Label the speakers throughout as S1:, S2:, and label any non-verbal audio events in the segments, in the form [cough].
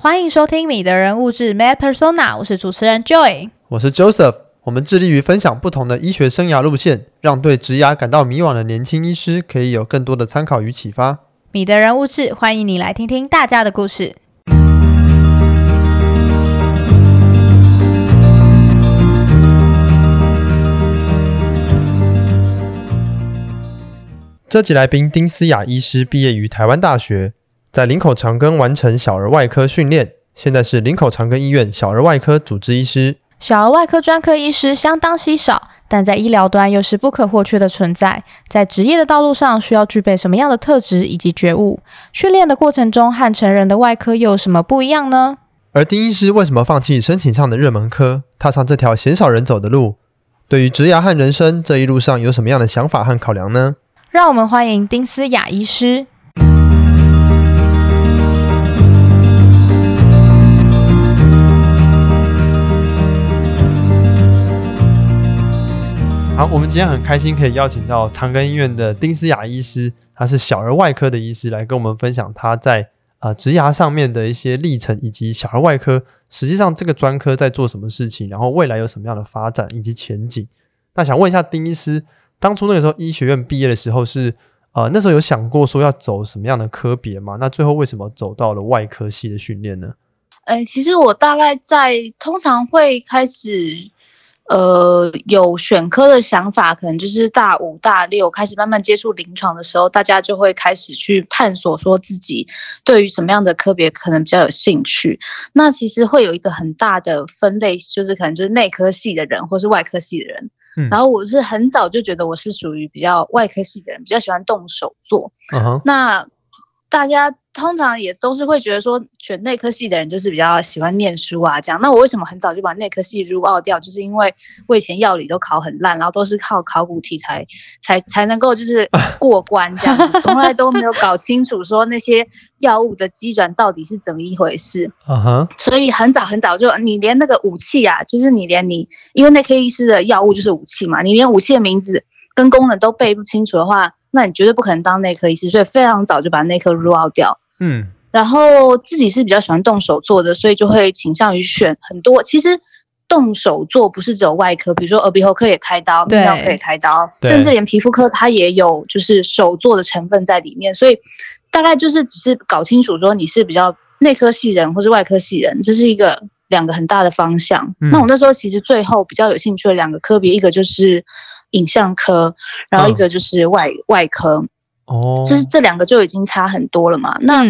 S1: 欢迎收听《米的人物志 Med Persona》，我是主持人 Joy，
S2: 我是 Joseph。我们致力于分享不同的医学生涯路线，让对职涯感到迷惘的年轻医师可以有更多的参考与启发。
S1: 米的人物志，欢迎你来听听大家的故事。
S2: 这集来宾丁思雅医师毕业于台湾大学。在林口长庚完成小儿外科训练，现在是林口长庚医院小儿外科主治医师。
S1: 小儿外科专科医师相当稀少，但在医疗端又是不可或缺的存在。在职业的道路上，需要具备什么样的特质以及觉悟？训练的过程中和成人的外科又有什么不一样呢？
S2: 而丁医师为什么放弃申请上的热门科，踏上这条鲜少人走的路？对于职涯和人生这一路上有什么样的想法和考量呢？
S1: 让我们欢迎丁思雅医师。
S2: 好，我们今天很开心可以邀请到长庚医院的丁思雅医师，他是小儿外科的医师，来跟我们分享他在呃植牙上面的一些历程，以及小儿外科实际上这个专科在做什么事情，然后未来有什么样的发展以及前景。那想问一下丁医师，当初那个时候医学院毕业的时候是呃那时候有想过说要走什么样的科别吗？那最后为什么走到了外科系的训练呢？
S3: 呃，其实我大概在通常会开始。呃，有选科的想法，可能就是大五、大六开始慢慢接触临床的时候，大家就会开始去探索，说自己对于什么样的科别可能比较有兴趣。那其实会有一个很大的分类，就是可能就是内科系的人，或是外科系的人。嗯。然后我是很早就觉得我是属于比较外科系的人，比较喜欢动手做。那。大家通常也都是会觉得说，选内科系的人就是比较喜欢念书啊，这样。那我为什么很早就把内科系入奥掉？就是因为我以前药理都考很烂，然后都是靠考古题材才才能够就是 [laughs] 过关这样子，从来都没有搞清楚说那些药物的机转到底是怎么一回事。嗯哼。所以很早很早就，你连那个武器啊，就是你连你，因为内科医师的药物就是武器嘛，你连武器的名字跟功能都背不清楚的话。那你绝对不可能当内科医师，所以非常早就把内科 rule out 掉。嗯，然后自己是比较喜欢动手做的，所以就会倾向于选很多。其实动手做不是只有外科，比如说耳鼻喉科也开刀，泌尿科也开刀，甚至连皮肤科它也有就是手做的成分在里面。所以大概就是只是搞清楚说你是比较内科系人或是外科系人，这是一个两个很大的方向。嗯。那我那时候其实最后比较有兴趣的两个科别，一个就是。影像科，然后一个就是外、嗯、外科，哦，就是这两个就已经差很多了嘛。那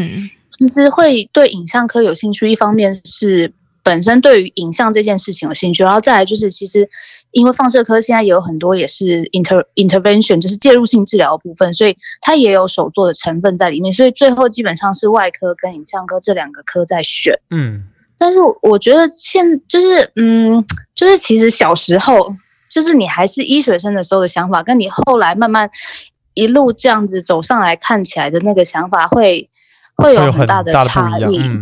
S3: 其实会对影像科有兴趣，一方面是本身对于影像这件事情有兴趣，然后再来就是其实因为放射科现在也有很多也是 inter intervention，就是介入性治疗的部分，所以它也有手做的成分在里面。所以最后基本上是外科跟影像科这两个科在选。嗯，但是我觉得现就是嗯，就是其实小时候。就是你还是医学生的时候的想法，跟你后来慢慢一路这样子走上来看起来的那个想法会，会会有很大的差异。嗯，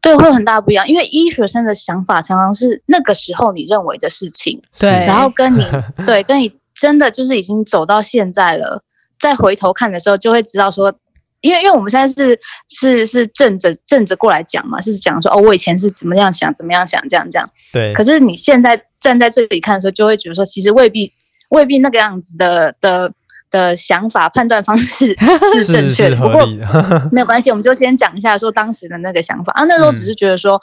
S3: 对，会有很大不一样。因为医学生的想法常常是那个时候你认为的事情，对，然后跟你 [laughs] 对，跟你真的就是已经走到现在了，再回头看的时候，就会知道说，因为因为我们现在是是是正着正着过来讲嘛，是讲说哦，我以前是怎么样想，怎么样想，这样这样。对。可是你现在。站在这里看的时候，就会觉得说，其实未必未必那个样子的的的想法判断方式 [laughs] [laughs] 是正确的。不过 [laughs] 没有关系，我们就先讲一下说当时的那个想法啊。那时候只是觉得说、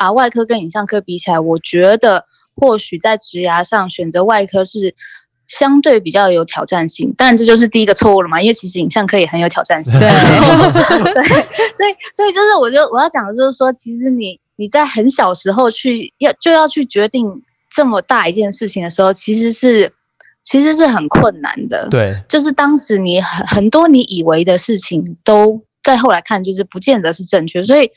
S3: 嗯、啊，外科跟影像科比起来，我觉得或许在职涯上选择外科是相对比较有挑战性。但，这就是第一个错误了嘛，因为其实影像科也很有挑战性。对，对，所以所以就是我就我要讲的就是说，其实你你在很小时候去要就要去决定。这么大一件事情的时候，其实是其实是很困难的。对，就是当时你很很多你以为的事情，都在后来看就是不见得是正确。所以，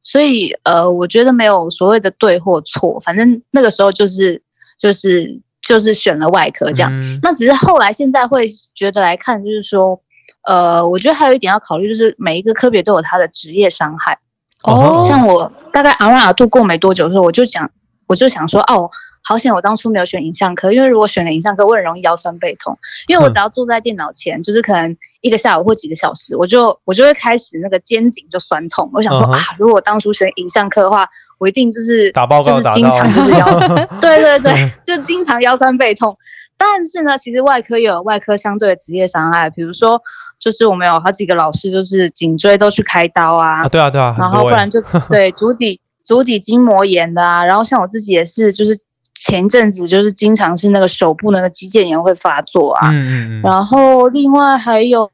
S3: 所以呃，我觉得没有所谓的对或错，反正那个时候就是就是就是选了外科这样。嗯。那只是后来现在会觉得来看，就是说，呃，我觉得还有一点要考虑，就是每一个科别都有它的职业伤害。哦，像我大概 R1 R2 过没多久的时候，我就讲，我就想说，哦。好险我当初没有选影像科，因为如果选了影像科，我很容易腰酸背痛，因为我只要坐在电脑前，嗯、就是可能一个下午或几个小时，我就我就会开始那个肩颈就酸痛。我想说、嗯、啊，如果我当初选影像科的话，我一定就是
S2: 打报告
S3: 就是经常就是腰，[laughs] 对对对，就经常腰酸背痛。但是呢，其实外科也有外科相对的职业伤害，比如说，就是我们有好几个老师，就是颈椎都去开刀啊，
S2: 啊对啊对啊，
S3: 然后不然就 [laughs] 对足底足底筋膜炎的啊，然后像我自己也是，就是前一阵子就是经常是那个手部那个肌腱炎会发作啊，嗯嗯嗯，然后另外还有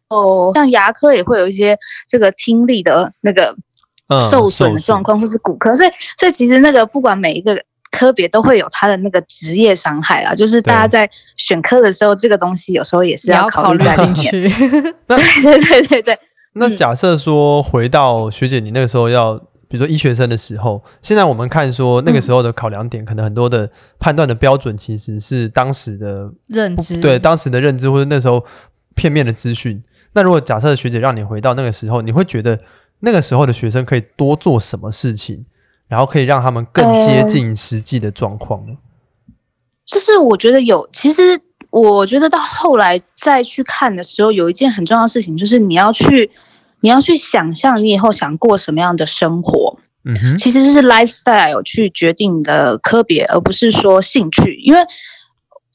S3: 像牙科也会有一些这个听力的那个受损的状况，嗯、或是骨科，所以所以其实那个不管每一个。科别都会有他的那个职业伤害啦，就是大家在选科的时候，这个东西有时候也是要考虑在里面。对对对对对。
S2: 那假设说回到学姐你那个时候要，比如说医学生的时候，现在我们看说那个时候的考量点，可能很多的判断的标准其实是当时的
S1: 认知，
S2: 对当时的认知或者那时候片面的资讯。那如果假设学姐让你回到那个时候，你会觉得那个时候的学生可以多做什么事情？然后可以让他们更接近实际的状况呢？
S3: 就是我觉得有，其实我觉得到后来再去看的时候，有一件很重要的事情，就是你要去，你要去想象你以后想过什么样的生活。嗯哼，其实是 lifestyle 去决定你的科别，而不是说兴趣，因为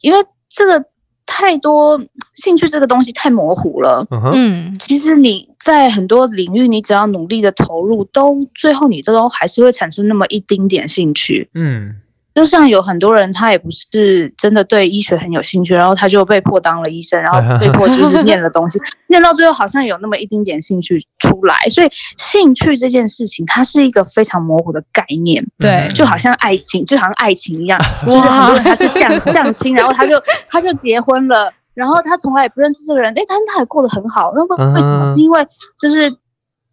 S3: 因为这个。太多兴趣这个东西太模糊了，嗯，其实你在很多领域，你只要努力的投入，都最后你都还是会产生那么一丁点兴趣，嗯。就像有很多人，他也不是真的对医学很有兴趣，然后他就被迫当了医生，然后被迫就是念了东西，[laughs] 念到最后好像有那么一丁点兴趣出来。所以兴趣这件事情，它是一个非常模糊的概念，对，就好像爱情，就好像爱情一样，[laughs] 就是很多人他是相相亲，然后他就 [laughs] 他就结婚了，然后他从来也不认识这个人，诶，但他也过得很好，那为为什么？是因为就是。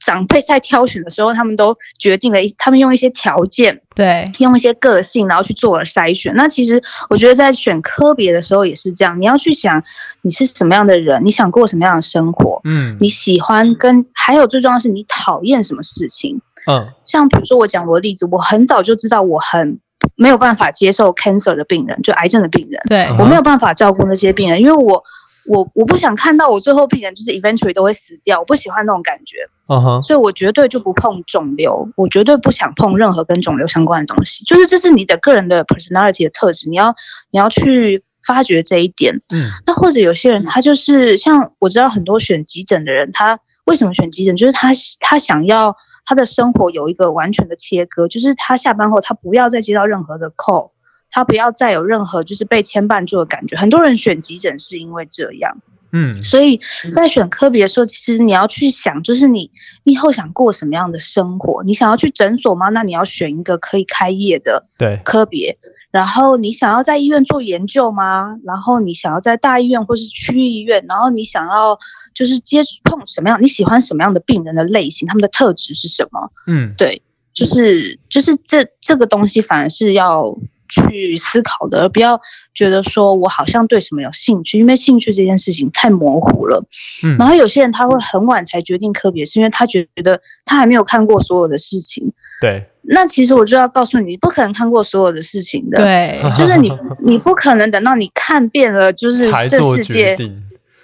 S3: 长辈在挑选的时候，他们都决定了一，他们用一些条件，对，用一些个性，然后去做了筛选。那其实我觉得在选科别的时候也是这样，你要去想你是什么样的人，你想过什么样的生活，嗯，你喜欢跟还有最重要的是你讨厌什么事情，嗯，像比如说我讲我的例子，我很早就知道我很没有办法接受 cancer 的病人，就癌症的病人，对，我没有办法照顾那些病人，因为我。我我不想看到我最后病人就是 eventually 都会死掉，我不喜欢那种感觉，uh huh. 所以我绝对就不碰肿瘤，我绝对不想碰任何跟肿瘤相关的东西，就是这是你的个人的 personality 的特质，你要你要去发掘这一点。嗯，那或者有些人他就是像我知道很多选急诊的人，他为什么选急诊？就是他他想要他的生活有一个完全的切割，就是他下班后他不要再接到任何的 call。他不要再有任何就是被牵绊住的感觉。很多人选急诊是因为这样，嗯，所以在选科别的时候，其实你要去想，就是你你以后想过什么样的生活？你想要去诊所吗？那你要选一个可以开业的对科别。然后你想要在医院做研究吗？然后你想要在大医院或是区域医院？然后你想要就是接碰什么样？你喜欢什么样的病人的类型？他们的特质是什么？嗯，对，就是就是这这个东西反而是要。去思考的，而不要觉得说我好像对什么有兴趣，因为兴趣这件事情太模糊了。嗯，然后有些人他会很晚才决定科别，是因为他觉得他还没有看过所有的事情。对，那其实我就要告诉你，你不可能看过所有的事情的。对，就是你，[laughs] 你不可能等到你看遍了，就是这世界。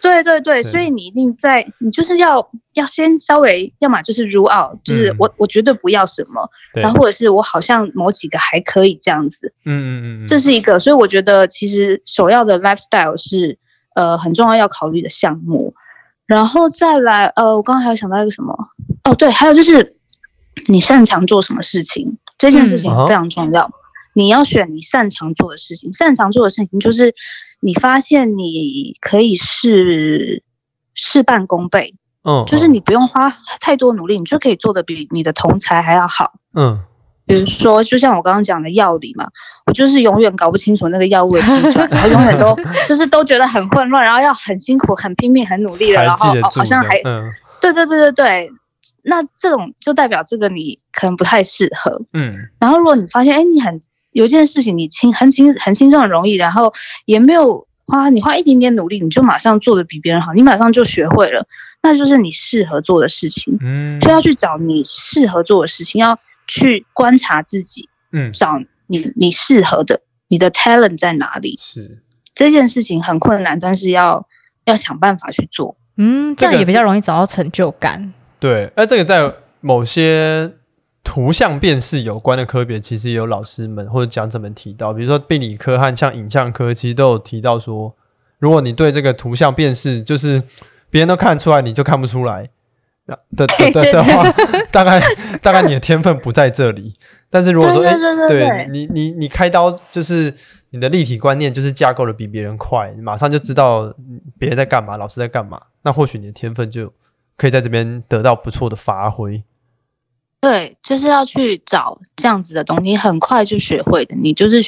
S3: 对对对，所以你一定在，你就是要要先稍微，要么就是 out，就是我、嗯、我绝对不要什么，然后或者是我好像某几个还可以这样子，嗯嗯嗯，这是一个，所以我觉得其实首要的 lifestyle 是呃很重要要考虑的项目，然后再来呃，我刚刚还有想到一个什么，哦对，还有就是你擅长做什么事情，这件事情非常重要，嗯、你要选你擅长做的事情，擅长做的事情就是。你发现你可以事事半功倍，嗯，就是你不用花太多努力，你就可以做的比你的同才还要好，嗯。比如说，就像我刚刚讲的药理嘛，我就是永远搞不清楚那个药物的机转，然后永远都 [laughs] 就是都觉得很混乱，然后要很辛苦、很拼命、很努力的，然后好像还，嗯，对对对对对，那这种就代表这个你可能不太适合，嗯。然后如果你发现，哎，你很。有件事情你轻很轻很轻松很容易，然后也没有花你花一点点努力，你就马上做的比别人好，你马上就学会了，那就是你适合做的事情。嗯，就要去找你适合做的事情，要去观察自己，嗯，找你你适合的，你的 talent 在哪里？
S2: 是
S3: 这件事情很困难，但是要要想办法去做。
S1: 嗯，这样也比较容易找到成就感。
S2: 对，那这个在某些图像辨识有关的科别，其实也有老师们或者讲者们提到，比如说病理科和像影像科，其实都有提到说，如果你对这个图像辨识，就是别人都看得出来，你就看不出来的的的的话，大 [laughs] 概大概你的天分不在这里。但是如果说，哎，对你你你开刀就是。你的立体观念就是架构的比别人快，你马上就知道别人在干嘛，老师在干嘛。那或许你的天分就可以在这边得到不错的发挥。
S3: 对，就是要去找这样子的东西，你很快就学会的。你就是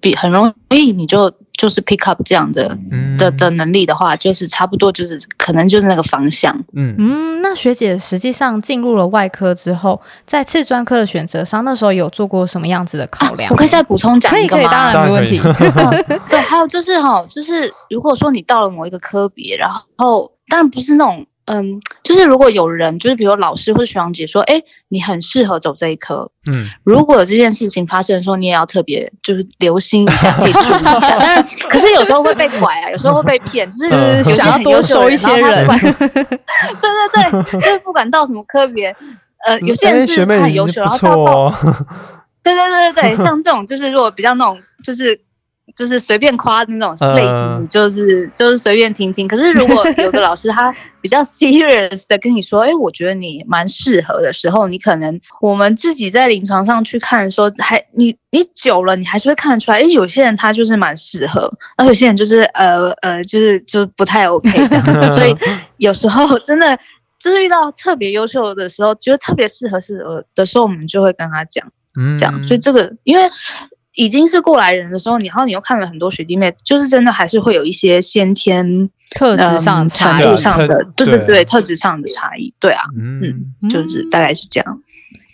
S3: 比很容易，你就。就是 pick up 这样的、嗯、的的能力的话，就是差不多，就是可能就是那个方向。
S1: 嗯嗯，那学姐实际上进入了外科之后，在次专科的选择上，那时候有做过什么样子的考量？啊、
S3: 我可以再补充讲一个吗？
S1: 可以，可以，当然没问题。[laughs]
S3: 嗯、对，还有就是哈，就是如果说你到了某一个科别，然后当然不是那种。嗯，就是如果有人，就是比如老师或者学长姐说，哎，你很适合走这一科。嗯，如果这件事情发生的时候，你也要特别就是留心一下，[laughs] 可以注意一下。当然，可是有时候会被拐啊，有时候会被骗，就是、嗯、
S1: 想要多收一些人。[laughs] 对对
S3: 对，就是不管到什么科别，呃，有些人是很优秀，然后到、哦、对对对对对，像这种就是如果比较那种就是。就是随便夸那种类型，就是、呃、就是随便听听。可是如果 [laughs] 有个老师他比较 serious 的跟你说，哎，我觉得你蛮适合的时候，你可能我们自己在临床上去看说，还你你久了，你还是会看得出来。哎，有些人他就是蛮适合，而有些人就是呃呃，就是就不太 OK 这样子。所以 [laughs] 有时候真的就是遇到特别优秀的时候，觉得特别适合适合的时候，我们就会跟他讲，讲。所以这个因为。已经是过来人的时候，然后你又看了很多学弟妹，就是真的还是会有一些先天
S1: 特质上、差
S3: 异上的，对对对，特质上的差异，对啊，嗯，嗯，就是大概是这样。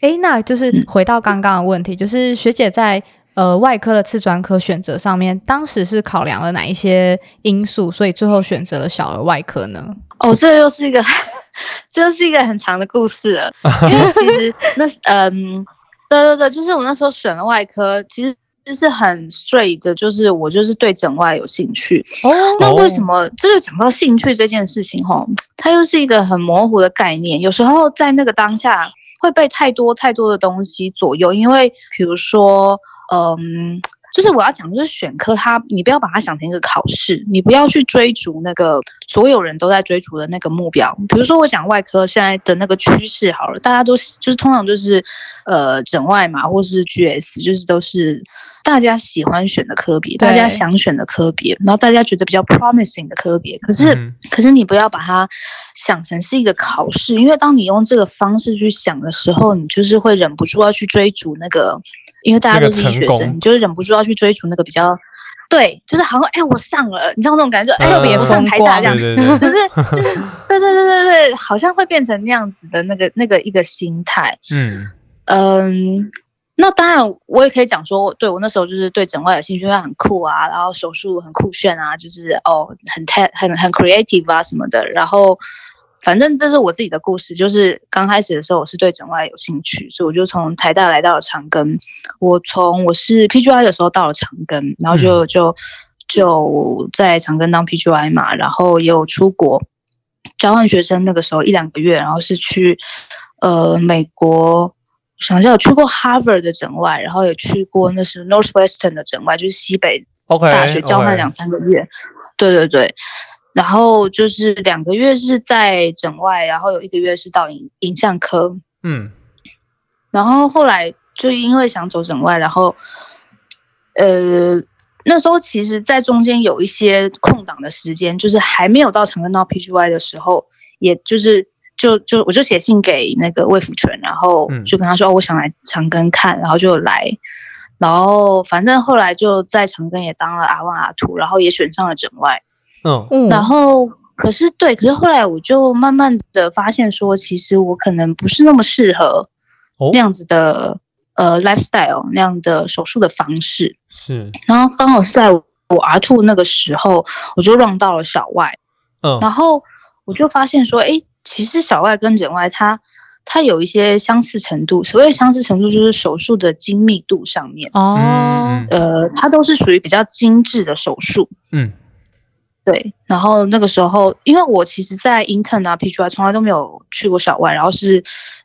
S1: 诶，那就是回到刚刚的问题，就是学姐在呃外科的次专科选择上面，当时是考量了哪一些因素，所以最后选择了小儿外科呢？
S3: 哦，这又是一个，[laughs] 这又是一个很长的故事了，因为其实那嗯，对对对，就是我那时候选了外科，其实。就是很 straight 的，就是我就是对整外有兴趣。哦，那为什么这就讲到兴趣这件事情？吼，它又是一个很模糊的概念。有时候在那个当下会被太多太多的东西左右，因为比如说，嗯。就是我要讲，就是选科它，你不要把它想成一个考试，你不要去追逐那个所有人都在追逐的那个目标。比如说，我讲外科现在的那个趋势好了，大家都就是通常就是呃整外嘛，或是 GS，就是都是大家喜欢选的科别，大家想选的科别，然后大家觉得比较 promising 的科别。可是、嗯，可是你不要把它想成是一个考试，因为当你用这个方式去想的时候，你就是会忍不住要去追逐那个。因为大家都是医学生，你就是忍不住要去追逐那个比较，对，就是好像哎，我上了，你知道那种感觉，哎，特别不上台大这样子，就 [laughs] 是就是，对对对对对，好像会变成那样子的那个那个一个心态。嗯嗯，那当然我也可以讲说，对我那时候就是对整外有兴趣，很酷啊，然后手术很酷炫啊，就是哦很 t 很很 creative 啊什么的，然后。反正这是我自己的故事，就是刚开始的时候我是对整外有兴趣，所以我就从台大来到了长庚。我从我是 PGY 的时候到了长庚，然后就就就在长庚当 PGY 嘛，然后也有出国交换学生，那个时候一两个月，然后是去呃美国，想一下有去过 Harvard 的整外，然后也去过那是 Northwestern 的整外，就是西北大学交换两三个月，okay, okay. 对对对。然后就是两个月是在整外，然后有一个月是到影影像科，嗯，然后后来就因为想走整外，然后，呃，那时候其实，在中间有一些空档的时间，就是还没有到长庚到 PGY 的时候，也就是就就我就写信给那个魏福全，然后就跟他说，嗯，哦，我想来长庚看，然后就来，然后反正后来就在长庚也当了阿万阿图然后也选上了整外。嗯，然后可是对，可是后来我就慢慢的发现说，其实我可能不是那么适合那样子的、哦、呃 lifestyle 那样的手术的方式。是，然后刚好是在我 R two 那个时候，我就 run 到了小外。嗯，然后我就发现说，哎，其实小外跟整外它它有一些相似程度。所谓相似程度，就是手术的精密度上面
S1: 哦，
S3: 呃，它都是属于比较精致的手术。
S2: 嗯，
S3: 对。然后那个时候，因为我其实，在 intern 啊、PGY 从来都没有去过小外，然后是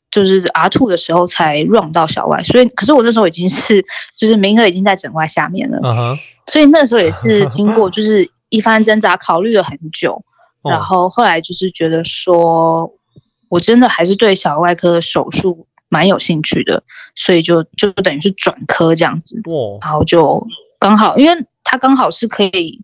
S3: 就是 R two 的时候才 run 到小外，所以可是我那时候已经是就是名额已经在整外下面了，所以那时候也是 [laughs] 经过就是一番挣扎，考虑了很久。然后后来就是觉得说，我真的还是对小儿外科的手术蛮有兴趣的，所以就就等于是转科这样子。然后就刚好，因为他刚好是可以，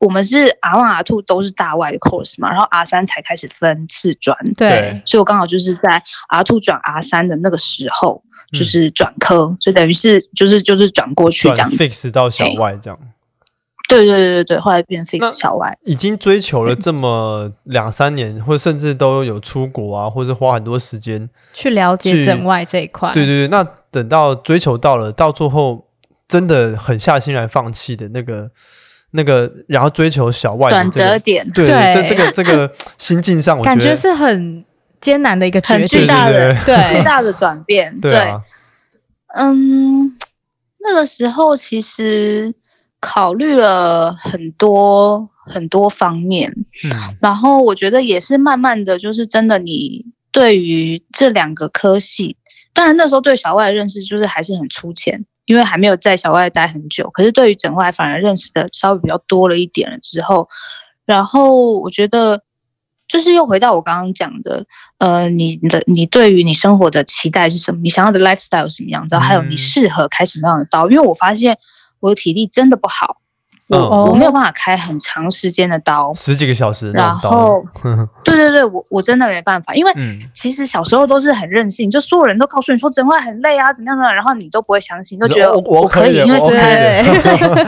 S3: 我们是 R one R two 都是大外的 course 嘛，然后 R 三才开始分次专。
S1: 对，
S3: 所以我刚好就是在 R two 转 R 三的那个时候，就是转科，嗯、所以等于是就是就是转过去这样子
S2: ，fix 到小外这样。
S3: 对对对对后来变 fix 小外，
S2: 已经追求了这么 [laughs] 两三年，或者甚至都有出国啊，或者花很多时间
S1: 去了解整外这一块。
S2: 对对对，那等到追求到了，到最后真的狠下心来放弃的那个那个，然后追求小外、这个、
S3: 转折点，
S2: 对，在这个 [laughs] 这个心境上，我觉得
S1: 感觉是很艰难的一个决定，
S3: 很巨大的
S1: 对
S3: 巨大的转变。对，
S2: 对。啊、
S3: 嗯，那个时候其实。考虑了很多很多方面，嗯，然后我觉得也是慢慢的就是真的，你对于这两个科系，当然那时候对小外的认识就是还是很粗浅，因为还没有在小外待很久。可是对于整外反而认识的稍微比较多了一点了之后，然后我觉得就是又回到我刚刚讲的，呃，你的你对于你生活的期待是什么？你想要的 lifestyle 是什么样子？还有你适合开什么样的刀？因为我发现。我的体力真的不好，我、嗯、我没有办法开很长时间的刀，
S2: 十几个小时。
S3: 然后，[laughs] 对对对，我我真的没办法，因为其实小时候都是很任性，就所有人都告诉你说整外很累啊，怎么样的，然后你都不会相信，都觉得我，我可以，因为是对，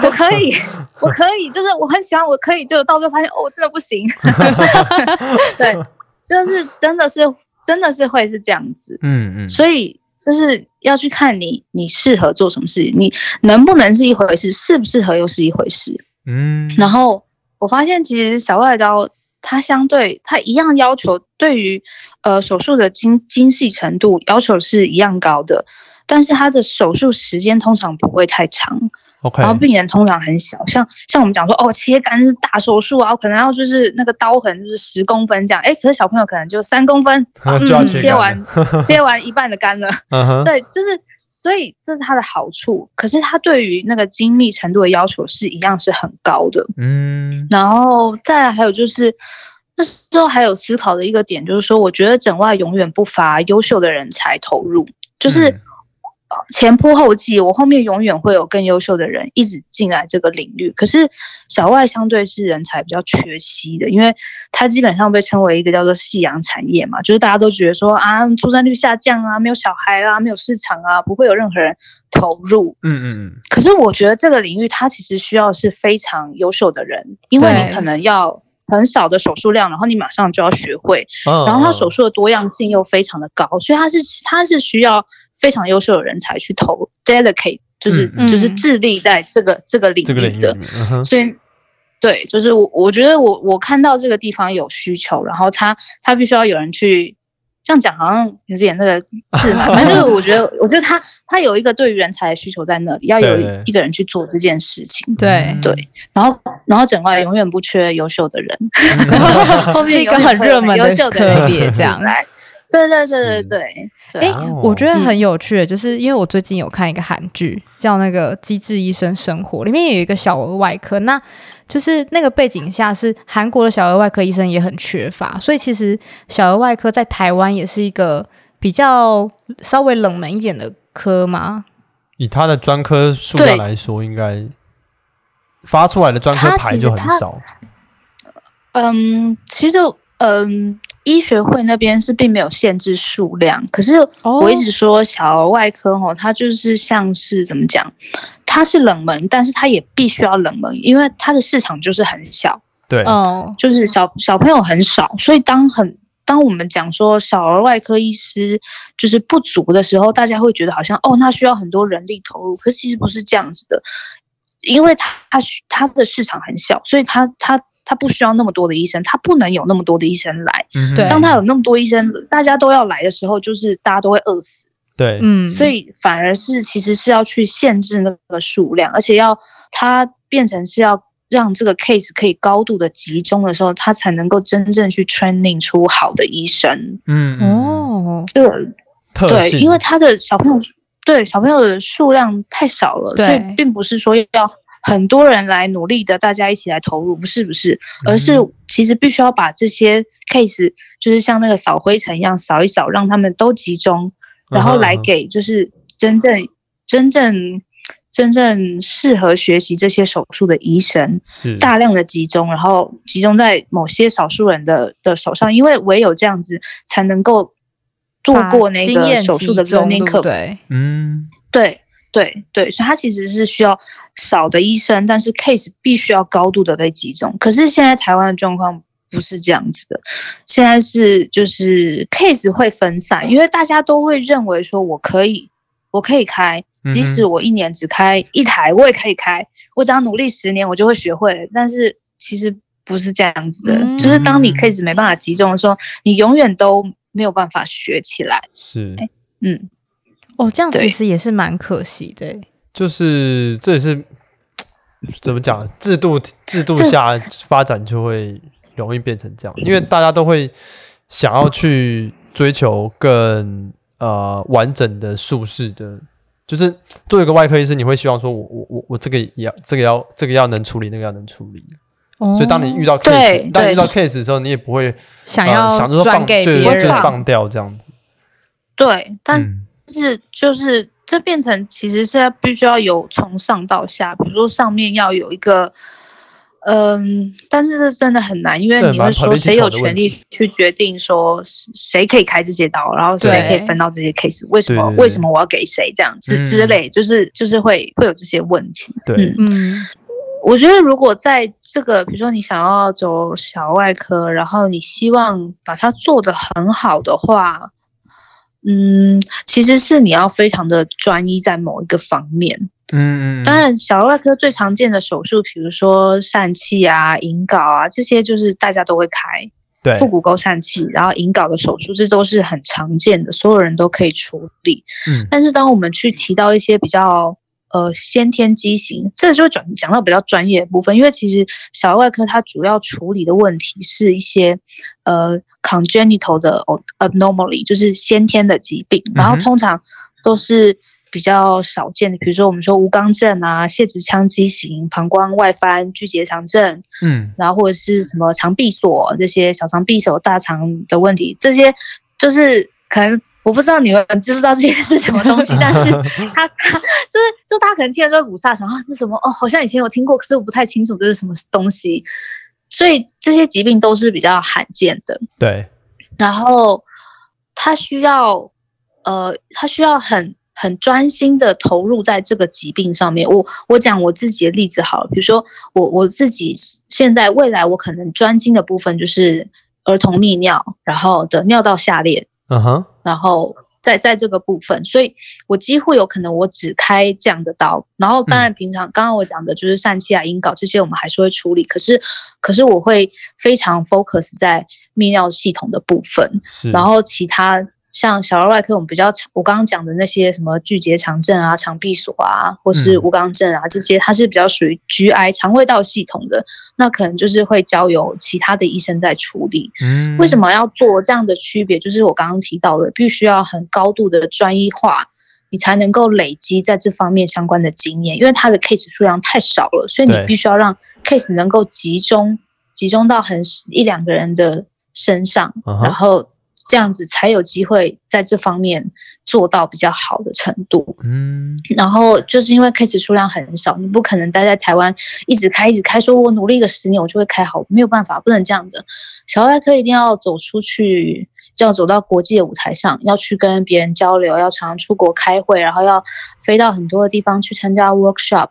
S3: 我可以，[laughs] [laughs] 我可以，就是我很喜欢，我可以，就到最后发现哦，我真的不行。对，就是真的是真的是会是这样子，嗯嗯，所以。就是要去看你，你适合做什么事，你能不能是一回事，适不适合又是一回事。嗯，然后我发现其实小外刀它相对它一样要求对于呃手术的精精细程度要求是一样高的，但是它的手术时间通常不会太长。然后病人通常很小，像像我们讲说，哦，切肝是大手术啊，可能要就是那个刀痕就是十公分这样，哎，可是小朋友可能就三公分，[laughs] 嗯，切，切完 [laughs] 切完一半的肝了，uh -huh. 对，就是所以这是它的好处，可是它对于那个精密程度的要求是一样是很高的，嗯，然后再来还有就是那时候还有思考的一个点就是说，我觉得整外永远不乏优秀的人才投入，就是。嗯前仆后继，我后面永远会有更优秀的人一直进来这个领域。可是小外相对是人才比较缺稀的，因为它基本上被称为一个叫做夕阳产业嘛，就是大家都觉得说啊，出生率下降啊，没有小孩啊，没有市场啊，不会有任何人投入。嗯嗯嗯。可是我觉得这个领域它其实需要是非常优秀的人，因为你可能要很少的手术量，然后你马上就要学会，然后它手术的多样性又非常的高，所以它是它是需要。非常优秀的人才去投，delicate，就是、嗯、就是致力在这个、嗯、这个领域的，嗯、所以对，就是我我觉得我我看到这个地方有需求，然后他他必须要有人去这样讲，好像有点那个字嘛，反正就是我觉得我觉得他他有一个对于人才的需求在那里，要有一个人去做这件事情，
S1: 对
S3: 对，然后然后整外永远不缺优秀的人，[laughs]
S1: 后面是一个很热门的优秀的人别这样来。
S3: 对对对对对，哎、
S1: 欸，我觉得很有趣的，就是因为我最近有看一个韩剧，叫那个《机智医生生活》，里面有一个小儿外科，那就是那个背景下是韩国的小儿外科医生也很缺乏，所以其实小儿外科在台湾也是一个比较稍微冷门一点的科嘛。
S2: 以他的专科数量来说，应该发出来的专科牌就很少。
S3: 嗯，其实嗯。医学会那边是并没有限制数量，可是我一直说小儿外科哦，它就是像是怎么讲，它是冷门，但是它也必须要冷门，因为它的市场就是很小，
S2: 对，
S3: 嗯，就是小小朋友很少，所以当很当我们讲说小儿外科医师就是不足的时候，大家会觉得好像哦，那需要很多人力投入，可是其实不是这样子的，因为它它它的市场很小，所以它它。他不需要那么多的医生，他不能有那么多的医生来。
S2: 嗯
S1: 对
S3: 当他有那么多医生，大家都要来的时候，就是大家都会饿死。
S2: 对，
S1: 嗯，
S3: 所以反而是其实是要去限制那个数量，而且要它变成是要让这个 case 可以高度的集中的时候，他才能够真正去 training 出好的医生。
S2: 嗯，
S1: 哦，
S3: 这个对，
S2: 特性，
S3: 因为他的小朋友对小朋友的数量太少了，所以并不是说要很多人来努力的，大家一起来投入，不是不是，而是其实必须要把这些 case 就是像那个扫灰尘一样扫一扫，让他们都集中。然后来给就是真正、uh. 真正真正适合学习这些手术的医生，
S2: 是
S3: 大量的集中，然后集中在某些少数人的的手上，因为唯有这样子才能够度过那个手术的 learning curve。
S1: 对，
S2: 嗯，
S3: 对对对，所以它其实是需要少的医生，但是 case 必须要高度的被集中。可是现在台湾的状况。不是这样子的，现在是就是 case 会分散，因为大家都会认为说我可以，我可以开，即使我一年只开一台，我也可以开，我只要努力十年，我就会学会了。但是其实不是这样子的，嗯、就是当你 case 没办法集中的时候，你永远都没有办法学起来。
S2: 是，
S3: 嗯，
S1: 哦，这样其实也是蛮可惜的。
S2: 就是这也是怎么讲，制度制度下发展就会。容易变成这样，因为大家都会想要去追求更呃完整的术式的，就是作为一个外科医生，你会希望说我我我我这个也要这个要这个要能处理，那个要能处理。哦、所以当你遇到 case，当你遇到 case 的时候，你也不会
S1: 想要、呃、
S2: 想着说放
S1: 给
S2: 别人，
S1: 就是
S2: 放掉这样子。
S3: 对，但是就是这变成其实是必须要有从上到下，比如说上面要有一个。嗯，但是这真的很难，因为你会说谁有权利去决定说谁可以开这些刀，然后谁可以分到这些 case？为什么？为什么我要给谁这样之之类？就是就是会会有这些问题。
S2: 对，
S3: 嗯，我觉得如果在这个，比如说你想要走小外科，然后你希望把它做得很好的话，嗯，其实是你要非常的专一在某一个方面。
S2: 嗯，
S3: 当然，小儿外科最常见的手术，比如说疝气啊、隐睾啊，这些就是大家都会开。
S2: 对，腹
S3: 股沟疝气，然后隐睾的手术，这都是很常见的，所有人都可以处理。
S2: 嗯，
S3: 但是当我们去提到一些比较呃先天畸形，这就会转讲到比较专业的部分，因为其实小儿外科它主要处理的问题是一些呃 congenital 的 abnormality，就是先天的疾病，然后通常都是。比较少见的，比如说我们说无肛症啊、泄殖腔畸形、膀胱外翻、巨结肠症，
S2: 嗯，
S3: 然后或者是什么肠闭锁这些小肠闭锁、大肠的问题，这些就是可能我不知道你们知不知道这些是什么东西，[laughs] 但是他他 [laughs] 就是就大家可能听了就五煞想啊，是什么哦？好像以前有听过，可是我不太清楚这是什么东西。所以这些疾病都是比较罕见的，
S2: 对。
S3: 然后他需要呃，他需要很。很专心的投入在这个疾病上面。我我讲我自己的例子好了，比如说我我自己现在未来我可能专精的部分就是儿童泌尿，然后的尿道下裂，
S2: 嗯哼、uh，huh.
S3: 然后在在这个部分，所以我几乎有可能我只开这样的刀。然后当然平常刚刚我讲的就是疝气啊、阴睾这些我们还是会处理，可是可是我会非常 focus 在泌尿系统的部分，然后其他。像小儿外科，我们比较常，我刚刚讲的那些什么巨结肠症啊、肠闭锁啊，或是无肛症啊，这些它是比较属于 GI 肠胃道系统的，那可能就是会交由其他的医生在处理。
S2: 嗯，
S3: 为什么要做这样的区别？就是我刚刚提到的，必须要很高度的专一化，你才能够累积在这方面相关的经验，因为它的 case 数量太少了，所以你必须要让 case 能够集中，集中到很一两个人的身上，然后。这样子才有机会在这方面做到比较好的程度。
S2: 嗯，
S3: 然后就是因为 case 数量很少，你不可能待在台湾一直开一直开，说我努力个十年我就会开好，没有办法，不能这样的。小外科一定要走出去。就要走到国际的舞台上，要去跟别人交流，要常常出国开会，然后要飞到很多的地方去参加 workshop。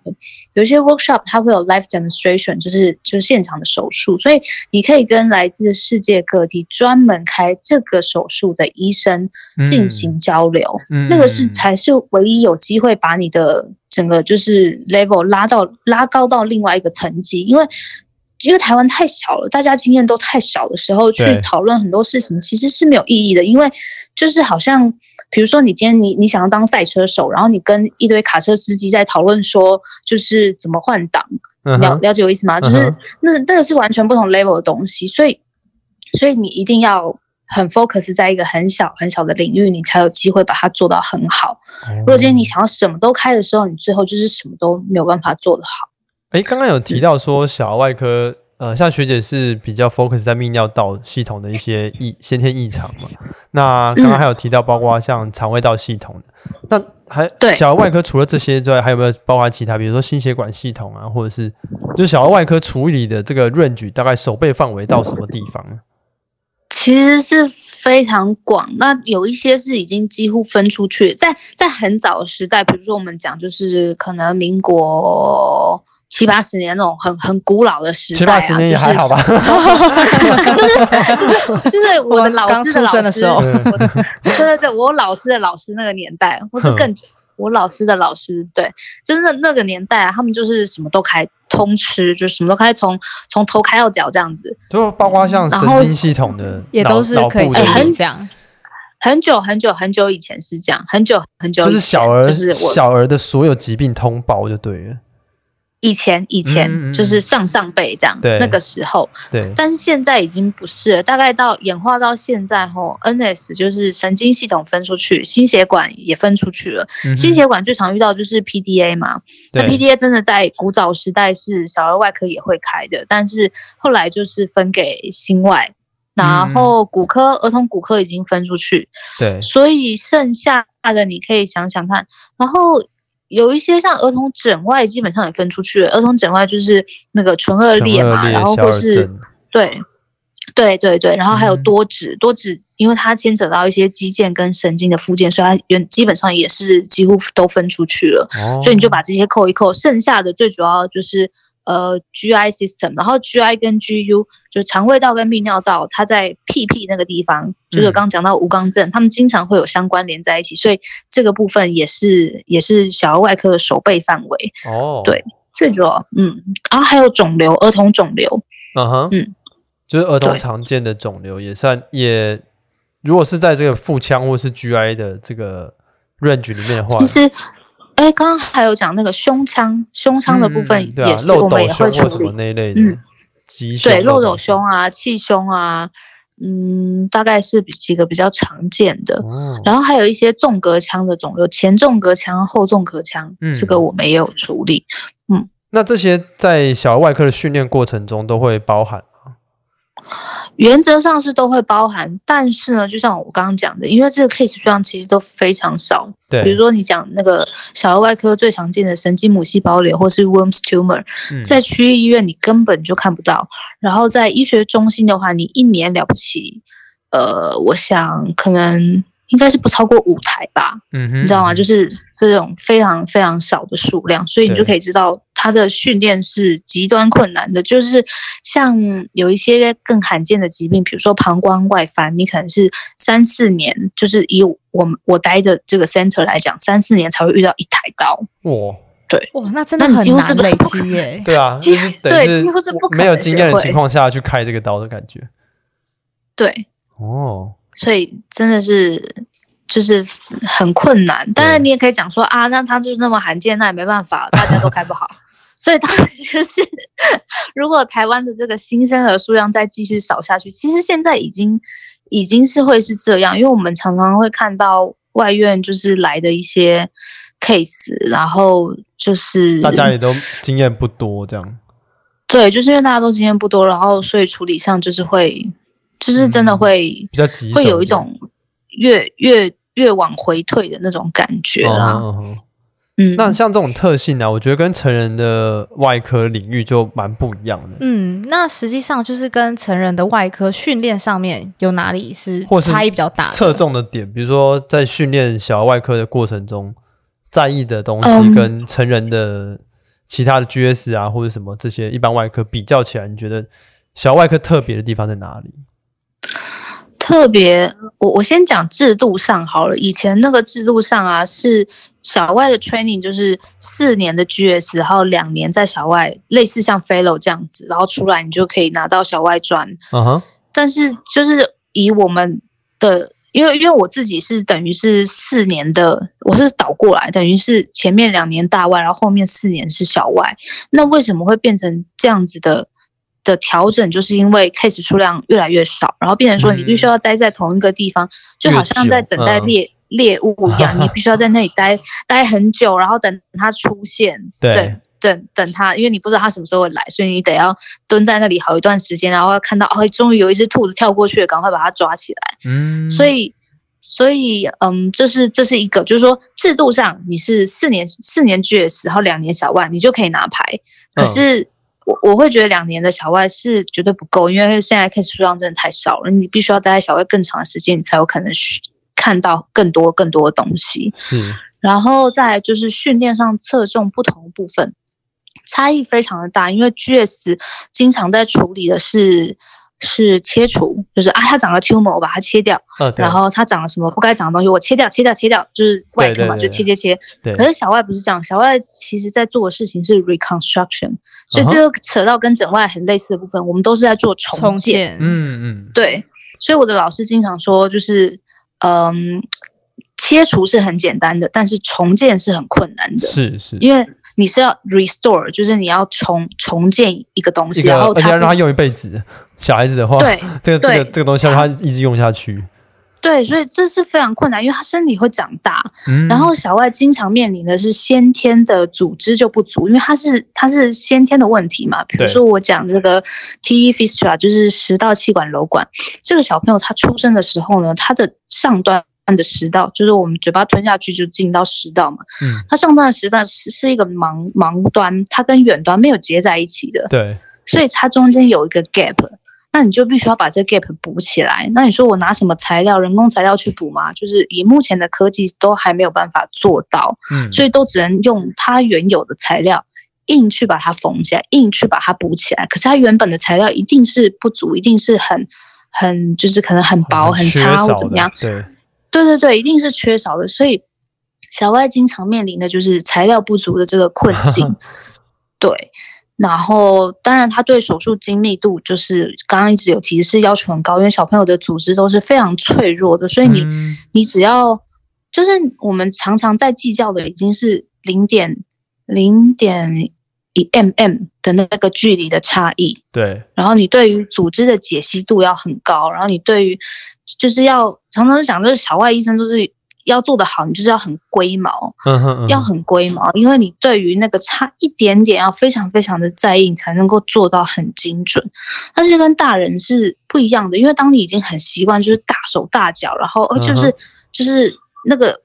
S3: 有些 workshop 它会有 live demonstration，就是就是现场的手术，所以你可以跟来自世界各地专门开这个手术的医生进行交流。
S2: 嗯，
S3: 那个是才是唯一有机会把你的整个就是 level 拉到拉高到另外一个层级，因为。因为台湾太小了，大家经验都太少的时候，去讨论很多事情其实是没有意义的，因为就是好像，比如说你今天你你想要当赛车手，然后你跟一堆卡车司机在讨论说，就是怎么换挡，
S2: 嗯
S3: 了了解我意思
S2: 吗？
S3: 就是那那个是完全不同 level 的东西，所以所以你一定要很 focus 在一个很小很小的领域，你才有机会把它做到很好。如果今天你想要什么都开的时候，你最后就是什么都没有办法做得好。
S2: 哎，刚刚有提到说小儿外科，呃，像学姐是比较 focus 在泌尿道系统的一些异先天异常嘛。那刚刚还有提到，包括像肠胃道系统的，那还
S3: 对
S2: 小儿外科除了这些之外，还有没有包括其他，比如说心血管系统啊，或者是就是小儿外科处理的这个 range 大概手背范围到什么地方呢？
S3: 其实是非常广，那有一些是已经几乎分出去，在在很早的时代，比如说我们讲就是可能民国七八十年那种很很古老的时代、啊，
S2: 七八十年也还好吧，[laughs]
S3: 就是就是就是我的老师的老师
S1: 刚出生的时候
S3: 我的对 [laughs] 对对，我老师的老师那个年代，或是更久。我老师的老师，对，就是那那个年代啊，他们就是什么都开，通吃，就什么都开，从从头开到脚这样子，
S2: 就包括像神经系统的
S1: 也都是可以
S3: 很
S1: 这样。
S3: 很久很久很久以前是这样，很久很久以前
S2: 就是小儿，
S3: 就是
S2: 小儿的所有疾病通报就对了。
S3: 以前以前就是上上辈这样，
S2: 对。
S3: 那个时候，
S2: 对，
S3: 但是现在已经不是了。大概到演化到现在后，NS 就是神经系统分出去，心血管也分出去了。
S2: 嗯
S3: 心血管最常遇到就是 PDA 嘛，那 PDA 真的在古早时代是小儿外科也会开的，但是后来就是分给心外，然后骨科、儿童骨科已经分出去，
S2: 对，
S3: 所以剩下的你可以想想看，然后。有一些像儿童枕外，基本上也分出去了。儿童枕外就是那个唇腭裂嘛，然后或是对，对对对，然后还有多指，嗯、多指，因为它牵扯到一些肌腱跟神经的附件，所以它原基本上也是几乎都分出去了。哦、所以你就把这些扣一扣，剩下的最主要就是。呃，GI system，然后 GI 跟 GU 就是肠胃道跟泌尿道，它在屁屁那个地方，就是刚刚讲到吴刚正，嗯、他们经常会有相关联在一起，所以这个部分也是也是小儿外科的守备范围。
S2: 哦，
S3: 对，最主要，嗯，然后还有肿瘤，儿童肿瘤，
S2: 嗯哼，嗯，就是儿童常见的肿瘤也算也，如果是在这个腹腔或是 GI 的这个 range 里面的话，
S3: 其实。哎，刚刚还有讲那个胸腔，胸腔的部分也是我们也会处理。
S2: 那一类
S3: 的，嗯，对，漏斗胸啊，气胸啊，嗯，大概是几个比较常见的。嗯，然后还有一些纵隔腔的肿瘤，前纵隔腔、后纵隔腔，嗯，这个我们也有处理。嗯，
S2: 那这些在小儿外科的训练过程中都会包含。
S3: 原则上是都会包含，但是呢，就像我刚刚讲的，因为这个 case 数量其实都非常少。
S2: 对，
S3: 比如说你讲那个小儿外科最常见的神经母细胞瘤或是 Worms tumor，嗯，在区域医院你根本就看不到。然后在医学中心的话，你一年了不起，呃，我想可能。应该是不超过五台吧，嗯哼，你知道吗？就是这种非常非常少的数量，所以你就可以知道它的训练是极端困难的。就是像有一些更罕见的疾病，比如说膀胱外翻，你可能是三四年，就是以我我待的这个 center 来讲，三四年才会遇到一台刀。
S2: 哇，
S3: 对，
S1: 哇，那真的很难累积耶。[laughs]
S2: 对啊，[laughs] 就是对，几乎是不可能没有经验的情况下去开这个刀的感觉。
S3: 对，
S2: 哦。
S3: 所以真的是就是很困难。当然，你也可以讲说啊，那他就是那么罕见，那也没办法，大家都开不好。[laughs] 所以当然就是，如果台湾的这个新生儿数量再继续少下去，其实现在已经已经是会是这样，因为我们常常会看到外院就是来的一些 case，然后就是
S2: 大家也都经验不多，这样。
S3: 对，就是因为大家都经验不多，然后所以处理上就是会。就是真的会
S2: 比较急，
S3: 会有一种越越越往回退的那种感觉啦。嗯，
S2: 那像这种特性呢，我觉得跟成人的外科领域就蛮不一样的。
S1: 嗯，那实际上就是跟成人的外科训练上面有哪里是或差异比较大？
S2: 侧重的点，比如说在训练小儿外科的过程中，在意的东西跟成人的其他的 GS 啊或者什么这些一般外科比较起来，你觉得小儿外科特别的地方在哪里？
S3: 特别，我我先讲制度上好了。以前那个制度上啊，是小外的 training 就是四年的 GS，然后两年在小外，类似像 fellow 这样子，然后出来你就可以拿到小外专。
S2: 嗯哼。
S3: 但是就是以我们的，因为因为我自己是等于是四年的，我是倒过来，等于是前面两年大外，然后后面四年是小外。那为什么会变成这样子的？的调整就是因为 case 数量越来越少，然后变成说你必须要待在同一个地方，嗯、就好像在等待猎猎、嗯、物一样，你必须要在那里待 [laughs] 待很久，然后等它出现，对等等等它，因为你不知道它什么时候会来，所以你得要蹲在那里好一段时间，然后要看到哦，终于有一只兔子跳过去了，赶快把它抓起来。嗯，所以所以嗯，这是这是一个，就是说制度上你是四年四年 GS，然后两年小万，你就可以拿牌，可是。嗯我我会觉得两年的小外是绝对不够，因为现在 case 数量真的太少了，你必须要待在小外更长的时间，你才有可能看到更多更多的东西。嗯，然后再就是训练上侧重不同的部分，差异非常的大，因为 GS 经常在处理的是。是切除，就是啊，它长了 tumor，我把它切掉，哦、然后它长了什么不该长的东西，我切掉，切掉，切掉，就是外科嘛，就切切切。对。可是小外不是这样，小外其实在做的事情是 reconstruction，所以这就扯到跟整外很类似的部分，我们都是在做重建。重建。嗯嗯。对，所以我的老师经常说，就是嗯，切除是很简单的，但是重建是很困难的。是是。因为你是要 restore，就是你要重重建一个东西，然后它
S2: 而且要让他用一辈子。小孩子的话，对，[laughs] 这个这个这个东西要他一直用下去。
S3: 对，所以这是非常困难，因为他身体会长大。嗯，然后小外经常面临的是先天的组织就不足，因为他是他是先天的问题嘛。比如说我讲这个 TE fistula，就是食道气管瘘管，这个小朋友他出生的时候呢，他的上端的食道就是我们嘴巴吞下去就进到食道嘛。嗯，它上端的食道是是一个盲盲端，它跟远端没有接在一起的。对，所以它中间有一个 gap。那你就必须要把这 gap 补起来。那你说我拿什么材料，人工材料去补吗？就是以目前的科技都还没有办法做到，嗯，所以都只能用它原有的材料，硬去把它缝起来，硬去把它补起来。可是它原本的材料一定是不足，一定是很很就是可能很薄很差或怎么样？对，对对对，一定是缺少的。所以小外经常面临的就是材料不足的这个困境，[laughs] 对。然后，当然，他对手术精密度就是刚刚一直有提示要求很高，因为小朋友的组织都是非常脆弱的，所以你、嗯、你只要就是我们常常在计较的已经是零点零点一 mm 的那个距离的差异。对。然后你对于组织的解析度要很高，然后你对于就是要常常想，就是小外医生就是。要做得好，你就是要很龟毛，嗯哼嗯，要很龟毛，因为你对于那个差一点点要非常非常的在意，你才能够做到很精准。但是跟大人是不一样的，因为当你已经很习惯，就是大手大脚，然后就是、嗯、就是那个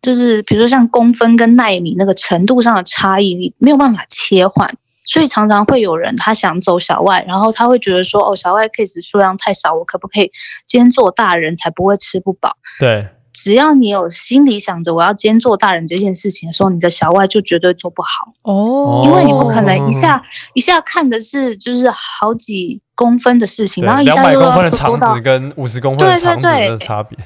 S3: 就是比如说像公分跟奈米那个程度上的差异，你没有办法切换，所以常常会有人他想走小外，然后他会觉得说哦，小外 case 数量太少，我可不可以兼做大人才不会吃不饱？对。只要你有心里想着我要兼做大人这件事情的时候，你的小外就绝对做不好哦，因为你不可能一下一下看的是就是好几公分的事情，然后一下又要的长
S2: 子跟五十公分的长子的差别，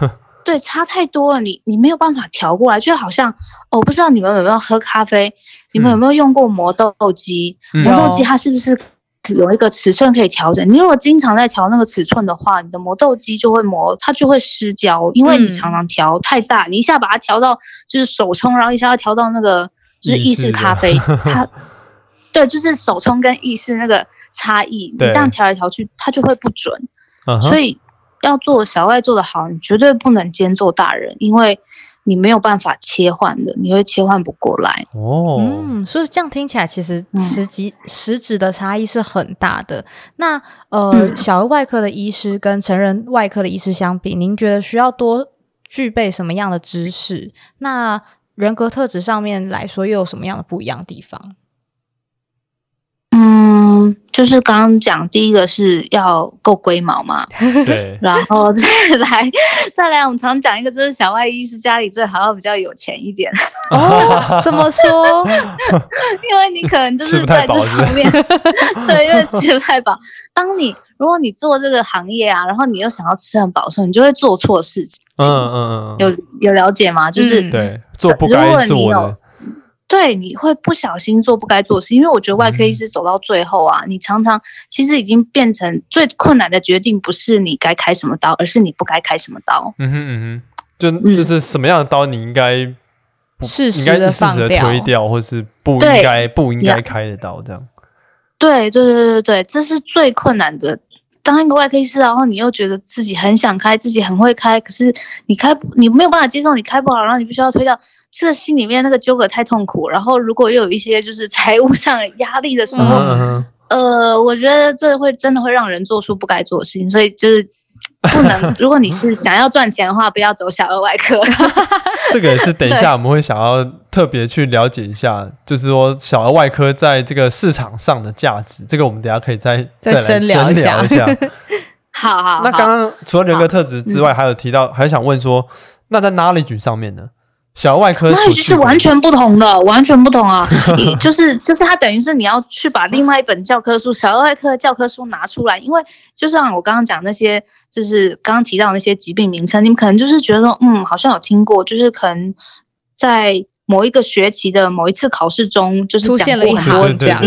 S2: [laughs]
S3: 对，差太多了，你你没有办法调过来，就好像哦，我不知道你们有没有喝咖啡，你们有没有用过磨豆机？嗯、磨豆机它是不是？有一个尺寸可以调整。你如果经常在调那个尺寸的话，你的磨豆机就会磨，它就会失焦，因为你常常调太大，你一下把它调到就是手冲，然后一下要调到那个就是意式咖啡，[laughs] 它对，就是手冲跟意式那个差异，你这样调来调去，它就会不准。所以要做小外做的好，你绝对不能兼做大人，因为。你没有办法切换的，你会切换不过来
S1: 哦。嗯，所以这样听起来，其实实际、嗯、实质的差异是很大的。那呃、嗯，小儿外科的医师跟成人外科的医师相比，您觉得需要多具备什么样的知识？那人格特质上面来说，又有什么样的不一样的地方？
S3: 嗯。嗯，就是刚刚讲第一个是要够龟毛嘛，[laughs]
S2: 对，
S3: 然后再来再来，我们常讲一个就是小外医师家里最好要比较有钱一点 [laughs]
S1: 哦，怎么说？
S3: 因为你可能就是在这方面，[laughs] 对，因为吃不太饱。当你如果你做这个行业啊，然后你又想要吃很饱的时候，你就会做错事情。
S2: 嗯嗯嗯，
S3: 有有了解吗？就是、
S1: 嗯、
S2: 对，做不该做的。
S3: 对，你会不小心做不该做的事，因为我觉得外科医师走到最后啊，嗯、你常常其实已经变成最困难的决定，不是你该开什么刀，而是你不该开什么刀。
S2: 嗯哼嗯哼，就就是什么样的刀你应该不
S1: 适时的放掉，
S2: 推掉，或是不应该不应该开的刀，这样。
S3: 对对对对对，这是最困难的。当一个外科医师，然后你又觉得自己很想开，自己很会开，可是你开你没有办法接受你开不好，然后你必须要推掉。这心里面那个纠葛太痛苦，然后如果又有一些就是财务上的压力的时候，嗯、呃，我觉得这会真的会让人做出不该做的事情，所以就是不能。[laughs] 如果你是想要赚钱的话，不要走小儿外科。[laughs]
S2: 这个也是等一下我们会想要特别去了解一下，就是说小儿外科在这个市场上的价值。这个我们等一下可以再再来深聊一下。[laughs]
S3: 好好。
S2: 那刚刚除了人格特质之外，还有提到，还想问说，那在 knowledge 上面呢？小儿外科
S3: 那就是完全不同的，[laughs] 完全不同啊！[laughs] 就是就是，它等于是你要去把另外一本教科书，小儿外科的教科书拿出来，因为就像我刚刚讲那些，就是刚刚提到那些疾病名称，你们可能就是觉得说，嗯，好像有听过，就是可能在某一个学期的某一次考试中，就是出现了很多讲，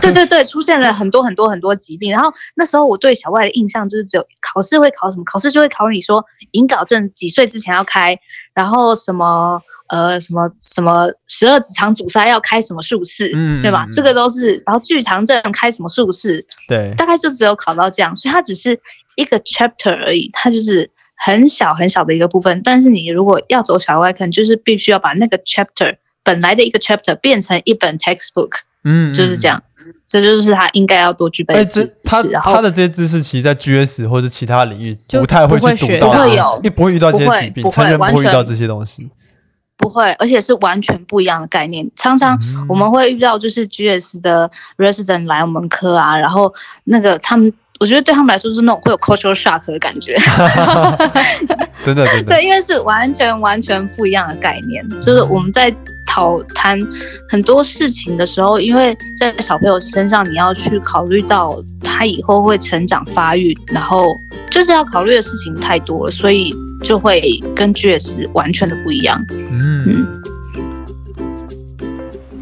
S3: 对对 [laughs] 对，出现了很多很多很多疾病。然后那时候我对小外的印象就是，只有考试会考什么，考试就会考你说，隐睾症几岁之前要开。然后什么呃什么什么十二指肠阻塞要开什么术式，嗯，对吧？这个都是。然后巨肠症开什么术式，
S2: 对，
S3: 大概就只有考到这样，所以它只是一个 chapter 而已，它就是很小很小的一个部分。但是你如果要走小儿外科，就是必须要把那个 chapter 本来的一个 chapter 变成一本 textbook，嗯，就是这样。这就是他应该要多具备的知识。
S2: 他他的这些知识，其实，在 GS 或者其他领域不太会去读到，
S3: 不会有，
S2: 因为不会遇到这些疾病，成人不会遇到这些东西，
S3: 不会，而且是完全不一样的概念。常常我们会遇到，就是 GS 的 resident 来我们科啊，然后那个他们，我觉得对他们来说是那种会有 cultural shock 的感觉，[laughs]
S2: 真的真的，
S3: 对，因为是完全完全不一样的概念，就是我们在。讨谈很多事情的时候，因为在小朋友身上，你要去考虑到他以后会成长发育，然后就是要考虑的事情太多了，所以就会跟爵士完全的不一样。嗯，嗯，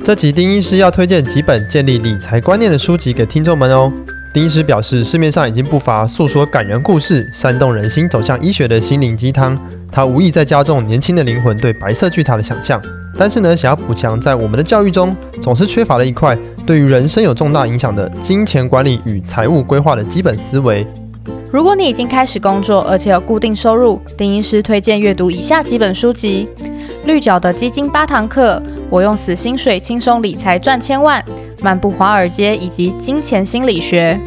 S2: 这集丁医师要推荐几本建立理财观念的书籍给听众们哦。丁医师表示，市面上已经不乏诉说感人故事、煽动人心、走向医学的心灵鸡汤，他无意在加重年轻的灵魂对白色巨塔的想象。但是呢，想要补强在我们的教育中总是缺乏了一块，对于人生有重大影响的金钱管理与财务规划的基本思维。
S1: 如果你已经开始工作，而且有固定收入，丁医师推荐阅读以下几本书籍：绿角的基金八堂课，我用死薪水轻松理财赚千万，漫步华尔街以及金钱心理学。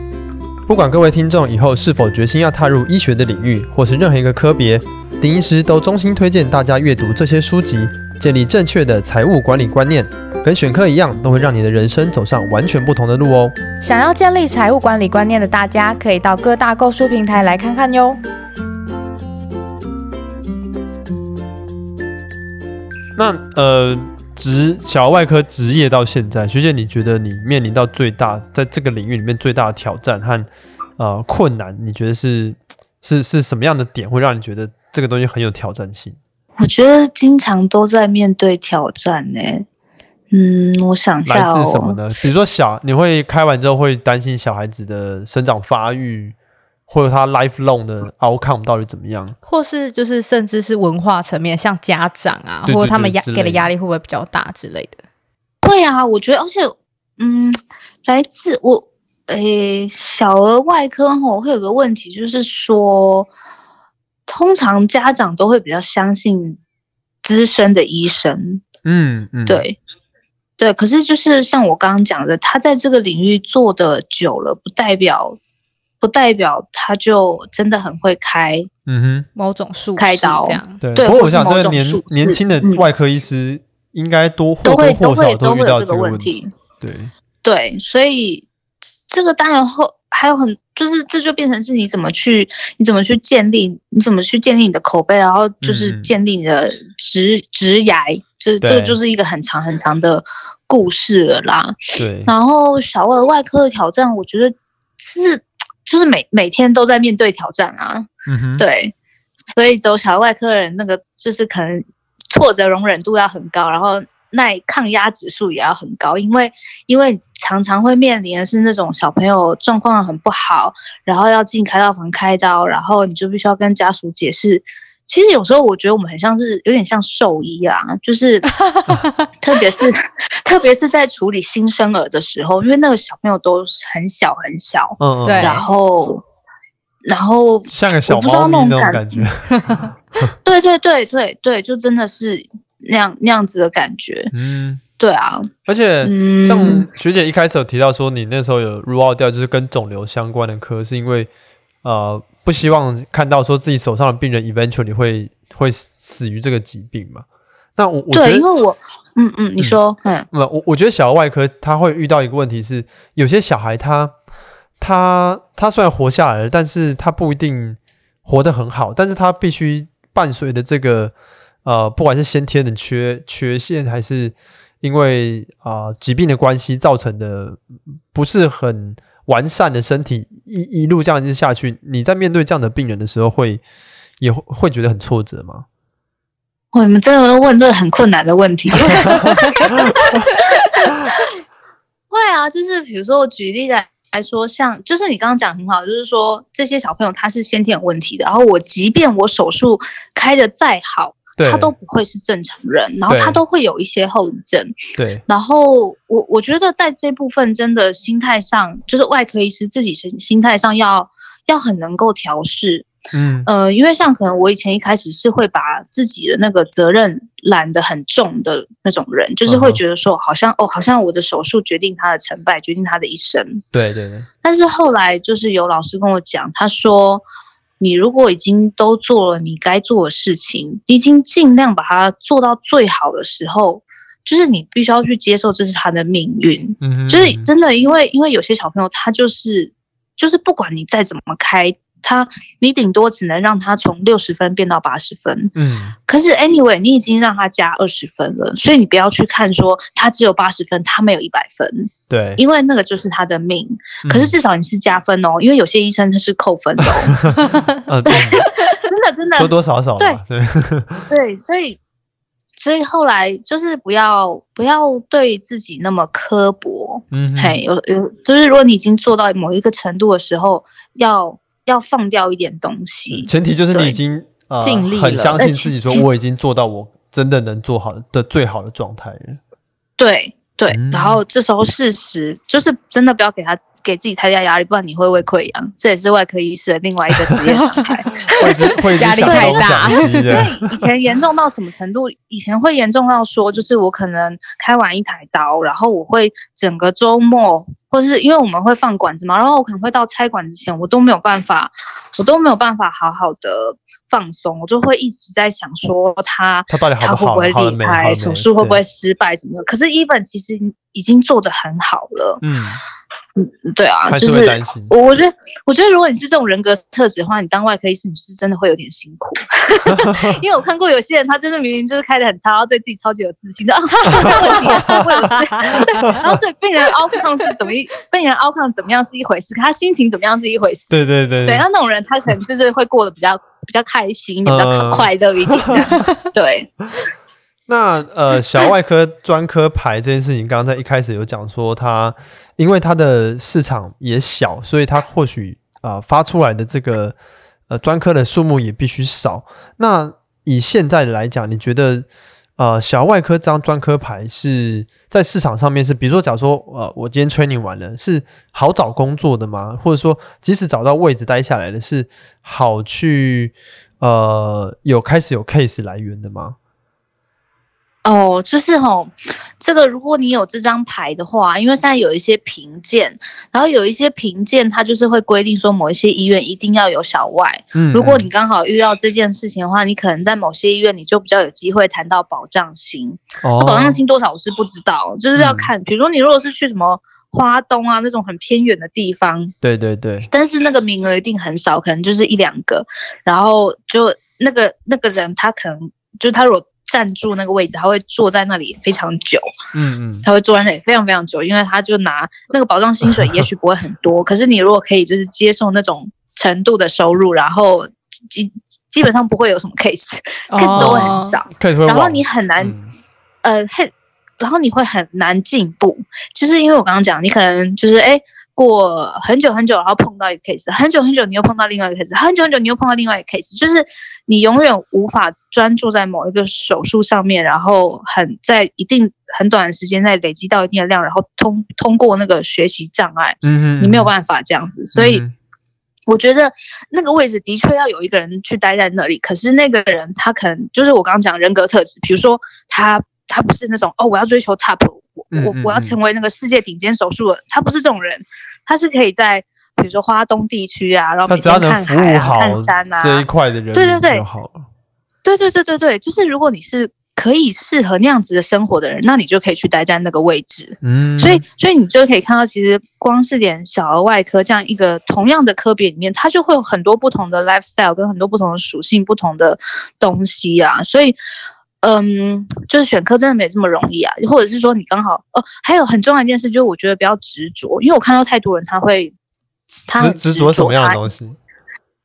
S2: 不管各位听众以后是否决心要踏入医学的领域，或是任何一个科别，丁医师都衷心推荐大家阅读这些书籍。建立正确的财务管理观念，跟选课一样，都会让你的人生走上完全不同的路哦。
S1: 想要建立财务管理观念的大家，可以到各大购书平台来看看哟。
S2: 那呃，职小儿外科职业到现在，学姐，你觉得你面临到最大在这个领域里面最大的挑战和呃困难，你觉得是 [tsk] 是是什么样的点，会让你觉得这个东西很有挑战性？
S3: 我觉得经常都在面对挑战呢、欸。嗯，我想一下、哦、
S2: 来自什么呢？比如说小，你会开完之后会担心小孩子的生长发育，或者他 lifelong 的 outcome 到底怎么样？
S1: 或是就是甚至是文化层面，像家长啊，对对对，或者他们压给的压力会不会比较大之类的？
S3: 会啊，我觉得，而且，嗯，来自我，诶，小儿外科吼会有个问题，就是说。通常家长都会比较相信资深的医生，嗯嗯，对对。可是就是像我刚刚讲的，他在这个领域做的久了，不代表不代表他就真的很会开，嗯哼，
S1: 某种术
S3: 开刀这
S2: 样。对，不过我想这个年年轻的外科医师应该多或多或少都遇到这个问题。对
S3: 对，所以。这个当然后还有很，就是这就变成是你怎么去，你怎么去建立，你怎么去建立你的口碑，然后就是建立你的职职涯，就是这个就是一个很长很长的故事了啦。
S2: 对。
S3: 然后小儿外科的挑战，我觉得是就是每每天都在面对挑战啊。嗯哼。对，所以走小儿外科的人，那个就是可能挫折容忍度要很高，然后。耐抗压指数也要很高，因为因为常常会面临的是那种小朋友状况很不好，然后要进开刀房开刀，然后你就必须要跟家属解释。其实有时候我觉得我们很像是有点像兽医啊，就是 [laughs] 特别是特别是在处理新生儿的时候，因为那个小朋友都很小很小，嗯，对，然后然后
S2: 像个小猫咪那种感觉，
S3: 对对对对对，就真的是。那样那样子的感觉，嗯，对啊，
S2: 而且像。学姐一开始有提到说，你那时候有 rule out 掉，就是跟肿瘤相关的科，是因为呃不希望看到说自己手上的病人 eventually 会会死于这个疾病嘛？那我我觉得，
S3: 因为我，嗯嗯，你说，嗯，
S2: 我、嗯、我觉得小儿外科他会遇到一个问题是，有些小孩他他他虽然活下来了，但是他不一定活得很好，但是他必须伴随的这个。呃，不管是先天的缺缺陷，还是因为啊、呃、疾病的关系造成的不是很完善的身体，一一路这样子下去，你在面对这样的病人的时候会，会也会会觉得很挫折吗？
S3: 我，你们真的问这个很困难的问题。[laughs] [laughs] 会啊，就是比如说我举例来来说，像就是你刚刚讲很好，就是说这些小朋友他是先天有问题的，然后我即便我手术开的再好。他都不会是正常人，然后他都会有一些后遗症。
S2: 对，
S3: 然后我我觉得在这部分真的心态上，就是外科医师自己心心态上要要很能够调试。嗯呃，因为像可能我以前一开始是会把自己的那个责任揽得很重的那种人，就是会觉得说好像哦，好像我的手术决定他的成败，决定他的一生。
S2: 对对对。
S3: 但是后来就是有老师跟我讲，他说。你如果已经都做了你该做的事情，你已经尽量把它做到最好的时候，就是你必须要去接受这是他的命运。嗯，就是真的，因为因为有些小朋友他就是就是不管你再怎么开。他，你顶多只能让他从六十分变到八十分，嗯，可是 anyway，你已经让他加二十分了，所以你不要去看说他只有八十分，他没有一百分，
S2: 对，
S3: 因为那个就是他的命。可是至少你是加分哦，因为有些医生他是扣分的哦，[laughs] 对，[laughs] 真的真的。
S2: 多多少少，对。对。[laughs]
S3: 对，所以所以后来就是不要不要对自己那么刻薄，嗯，嘿，有有，就是如果你已经做到某一个程度的时候，要。要放掉一点东西，
S2: 前提就是你已经呃尽力了，很相信自己，说我已经做到我真的能做好的最好的状态了。
S3: 对对，然后这时候事实就是真的不要给他给自己太大压力，不然你会胃溃疡，这也是外科医师的另外一个职业伤害。[laughs] [laughs]
S1: 压力太大，
S3: 对以以前严重到什么程度？以前会严重到说，就是我可能开完一台刀，然后我会整个周末。或是因为我们会放管子嘛，然后我可能会到拆管之前，我都没有办法，[laughs] 我都没有办法好好的放松，我就会一直在想说他
S2: 他到底好不好，
S3: 他会不会离开，手术会不会失败什么的。可是 Even 其实已经做得很好了，嗯。嗯，对啊，就是我，我觉得，我觉得，如果你是这种人格特质的话，你当外科医师，你是真的会有点辛苦。[laughs] 因为我看过有些人，他真的明明就是开的很差，然后对自己超级有自信 [laughs] 的啊，没问题，会有事。对，然后所以病人 outcome 是怎么一，病人 outcome 怎么样是一回事，可他心情怎么样是一回事。
S2: 对对对，
S3: 对，那那种人他可能就是会过得比较比较开心，比较快乐一点。[laughs] 对。
S2: 那呃，[laughs] 小外科专科牌这件事情，刚刚在一开始有讲说，它因为它的市场也小，所以它或许啊、呃、发出来的这个呃专科的数目也必须少。那以现在来讲，你觉得呃小外科这张专科牌是在市场上面是，比如说，假如说呃我今天 training 完了，是好找工作的吗？或者说，即使找到位置待下来的是好去呃有开始有 case 来源的吗？
S3: 哦，就是吼，这个如果你有这张牌的话，因为现在有一些评鉴，然后有一些评鉴，它就是会规定说某一些医院一定要有小外。嗯，如果你刚好遇到这件事情的话，你可能在某些医院你就比较有机会谈到保障型。哦，保障型多少我是不知道，就是要看，比如说你如果是去什么花东啊那种很偏远的地方。
S2: 对对对。
S3: 但是那个名额一定很少，可能就是一两个。然后就那个那个人，他可能就他如果站住那个位置，他会坐在那里非常久。嗯嗯。他会坐在那里非常非常久，因为他就拿那个保障薪水，也许不会很多。[laughs] 可是你如果可以就是接受那种程度的收入，然后。基基本上不会有什么 case，case、oh, 都会很少，然后你很难，嗯、呃，很，然后你会很难进步，就是因为我刚刚讲，你可能就是哎，过很久很久，然后碰到一个 case，很久很久，你又碰到另外一个 case，很久很久，你又碰到另外一个 case，就是你永远无法专注在某一个手术上面，然后很在一定很短的时间内累积到一定的量，然后通通过那个学习障碍，嗯嗯，你没有办法这样子，所以。嗯我觉得那个位置的确要有一个人去待在那里，可是那个人他可能就是我刚刚讲人格特质，比如说他他不是那种哦，我要追求 top，我我我要成为那个世界顶尖手术的，他不是这种人，他是可以在比如说花东地区啊，然后每天看海啊、看山啊
S2: 这一块的人，
S3: 对对对，对对对对对，就是如果你是。可以适合那样子的生活的人，那你就可以去待在那个位置。嗯，所以，所以你就可以看到，其实光是点小儿外科这样一个同样的科别里面，它就会有很多不同的 lifestyle 跟很多不同的属性、不同的东西啊。所以，嗯，就是选科真的没这么容易啊。或者是说，你刚好哦，还有很重要一件事，就是我觉得不要执着，因为我看到太多人他会他执
S2: 执着什么样的东西？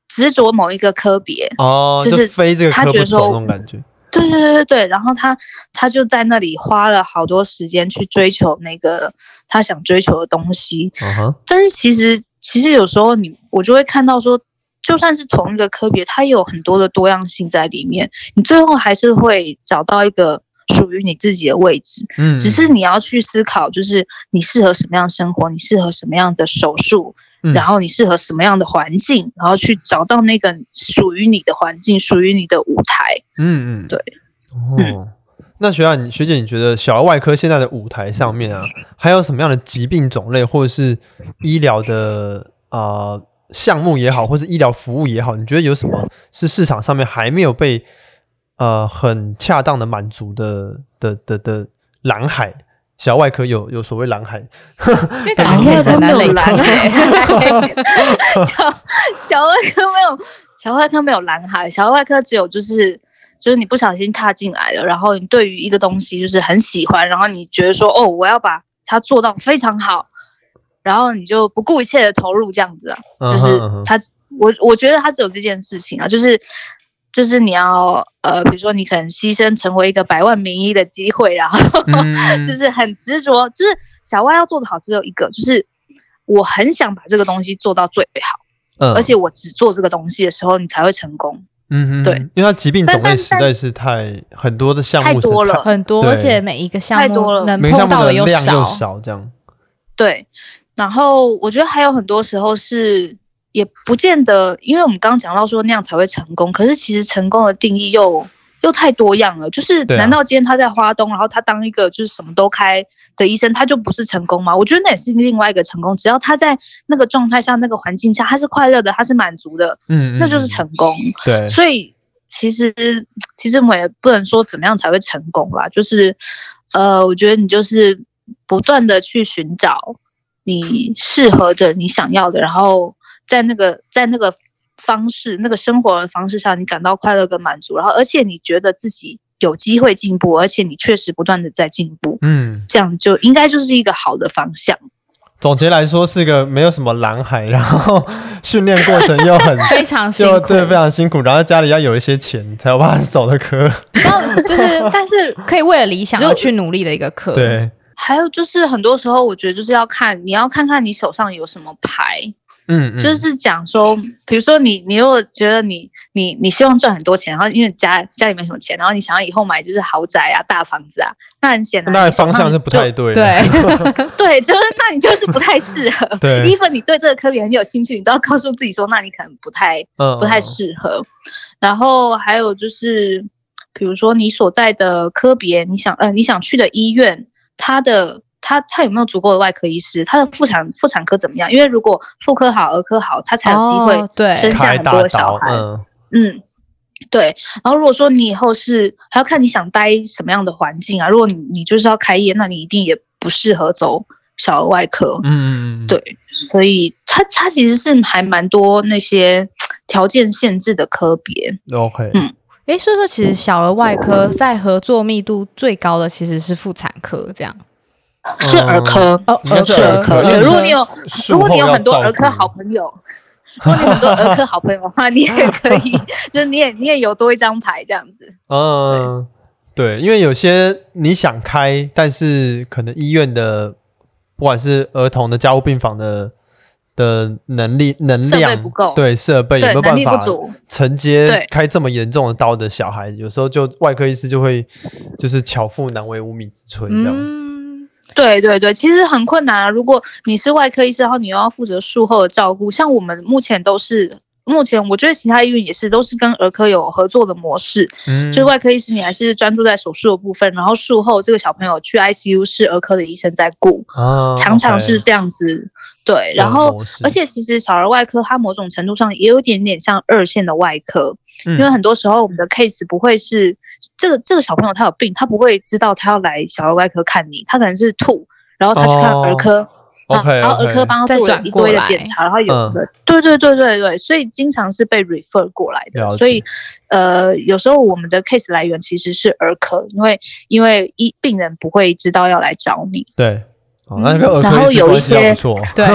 S3: 执着某一个科别
S2: 哦，就是非这个科不走那种感觉。
S3: 对对对对对，然后他他就在那里花了好多时间去追求那个他想追求的东西。Uh huh. 但是其实其实有时候你我就会看到说，就算是同一个科别，它也有很多的多样性在里面，你最后还是会找到一个属于你自己的位置。嗯，只是你要去思考，就是你适合什么样的生活，你适合什么样的手术。然后你适合什么样的环境，然后去找到那个属于你的环境，属于你的舞台。嗯嗯，对。哦，
S2: 嗯、那学长，你学姐，你觉得小儿外科现在的舞台上面啊，还有什么样的疾病种类，或者是医疗的啊、呃、项目也好，或者是医疗服务也好，你觉得有什么是市场上面还没有被呃很恰当的满足的的的的蓝海？小外科有有所谓蓝海，
S3: 因为感觉都没有蓝海。小小外科没有，小外科没有蓝海。小外科只有就是就是你不小心踏进来了，然后你对于一个东西就是很喜欢，然后你觉得说哦，我要把它做到非常好，然后你就不顾一切的投入这样子啊。就是他，我我觉得他只有这件事情啊，就是。就是你要呃，比如说你可能牺牲成为一个百万名医的机会，然后、嗯、[laughs] 就是很执着，就是小外要做的好只有一个，就是我很想把这个东西做到最好，嗯，而且我只做这个东西的时候，你才会成功。嗯哼，对，因
S2: 为它疾病种类实在是太很多的项目
S3: 太多了，
S1: 很多，而且每一个项目能
S2: 碰到的量又少，这样。
S3: 对，然后我觉得还有很多时候是。也不见得，因为我们刚刚讲到说那样才会成功，可是其实成功的定义又又太多样了。就是难道今天他在花东，然后他当一个就是什么都开的医生，他就不是成功吗？我觉得那也是另外一个成功。只要他在那个状态下、那个环境下，他是快乐的，他是满足的，嗯，那就是成功。
S2: 对，
S3: 所以其实其实我也不能说怎么样才会成功啦，就是呃，我觉得你就是不断的去寻找你适合的、你想要的，然后。在那个在那个方式、那个生活的方式上，你感到快乐跟满足，然后而且你觉得自己有机会进步，而且你确实不断的在进步，嗯，这样就应该就是一个好的方向。
S2: 总结来说，是一个没有什么蓝海，然后训练过程又很 [laughs]
S1: 非常辛苦，
S2: 对，非常辛苦，然后家里要有一些钱才有办法走的科，
S1: 然后就是但是可以为了理想而去努力的一个科。
S2: 对，
S3: 还有就是很多时候，我觉得就是要看你要看看你手上有什么牌。嗯，嗯，就是讲说，比如说你，你如果觉得你，你，你希望赚很多钱，然后因为家家里没什么钱，然后你想要以后买就是豪宅啊、大房子啊，那很显然，
S2: 那方向是不太对。
S1: 对，[laughs]
S3: 对，就是那你就是不太适合。[laughs] 对，even 你对这个科别很有兴趣，你都要告诉自己说，那你可能不太，不太适合。然后还有就是，比如说你所在的科别，你想，呃，你想去的医院，它的。他他有没有足够的外科医师？他的妇产妇产科怎么样？因为如果妇科好，儿科好，他才有机会生下很多小孩。哦、嗯，嗯，对。然后如果说你以后是还要看你想待什么样的环境啊。如果你你就是要开业，那你一定也不适合走小儿外科。
S2: 嗯，
S3: 对，所以它它其实是还蛮多那些条件限制的科别。
S2: OK，
S3: 嗯，
S1: 诶，所以说其实小儿外科在合作密度最高的其实是妇产科，这样。
S3: 是儿科
S1: 哦，
S2: 应该是儿科。
S3: 如果你有如果你有很多儿科好朋友，如果你很多儿科好朋友的话，你也 [laughs] 可以，就是你也你也有多一张牌这样子。
S2: 嗯，对，因为有些你想开，但是可能医院的不管是儿童的加护病房的的能力能量
S3: 不够，
S2: 对设备有没有办法承接开这么严重的刀的小孩，有时候就外科医师就会就是巧妇难为无米之炊这样。嗯
S3: 对对对，其实很困难啊。如果你是外科医生，然后你又要负责术后的照顾，像我们目前都是，目前我觉得其他医院也是，都是跟儿科有合作的模式。嗯，就是外科医师你还是专注在手术的部分，然后术后这个小朋友去 ICU 是儿科的医生在顾，啊，常常是这样子。对，然后而且其实小儿外科它某种程度上也有点点像二线的外科，嗯，因为很多时候我们的 case 不会是这个这个小朋友他有病，他不会知道他要来小儿外科看你，他可能是吐，然后他去看儿科，
S2: 哦啊 okay,
S3: 然后儿科帮他做了一堆的检查，然后有的，嗯，对对对对对，所以经常是被 refer 过来的，所以呃有时候我们的 case 来源其实是儿科，因为因为一病人不会知道要来找你，
S2: 对。
S3: 嗯、然后有一些 [laughs]
S1: 对，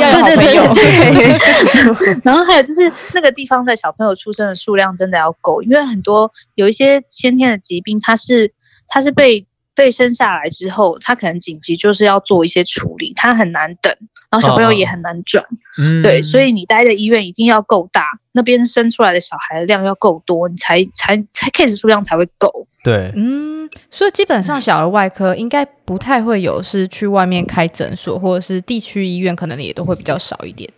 S3: 要对对对对，[laughs] [laughs] 然后还有就是那个地方的小朋友出生的数量真的要够，因为很多有一些先天的疾病，它是它是被被生下来之后，他可能紧急就是要做一些处理，他很难等，然后小朋友也很难转，哦、对，所以你待的医院一定要够大，那边生出来的小孩的量要够多，你才才才 case 数量才会够，
S2: 对，
S1: 嗯。所以基本上小儿外科应该不太会有是去外面开诊所，或者是地区医院可能也都会比较少一点。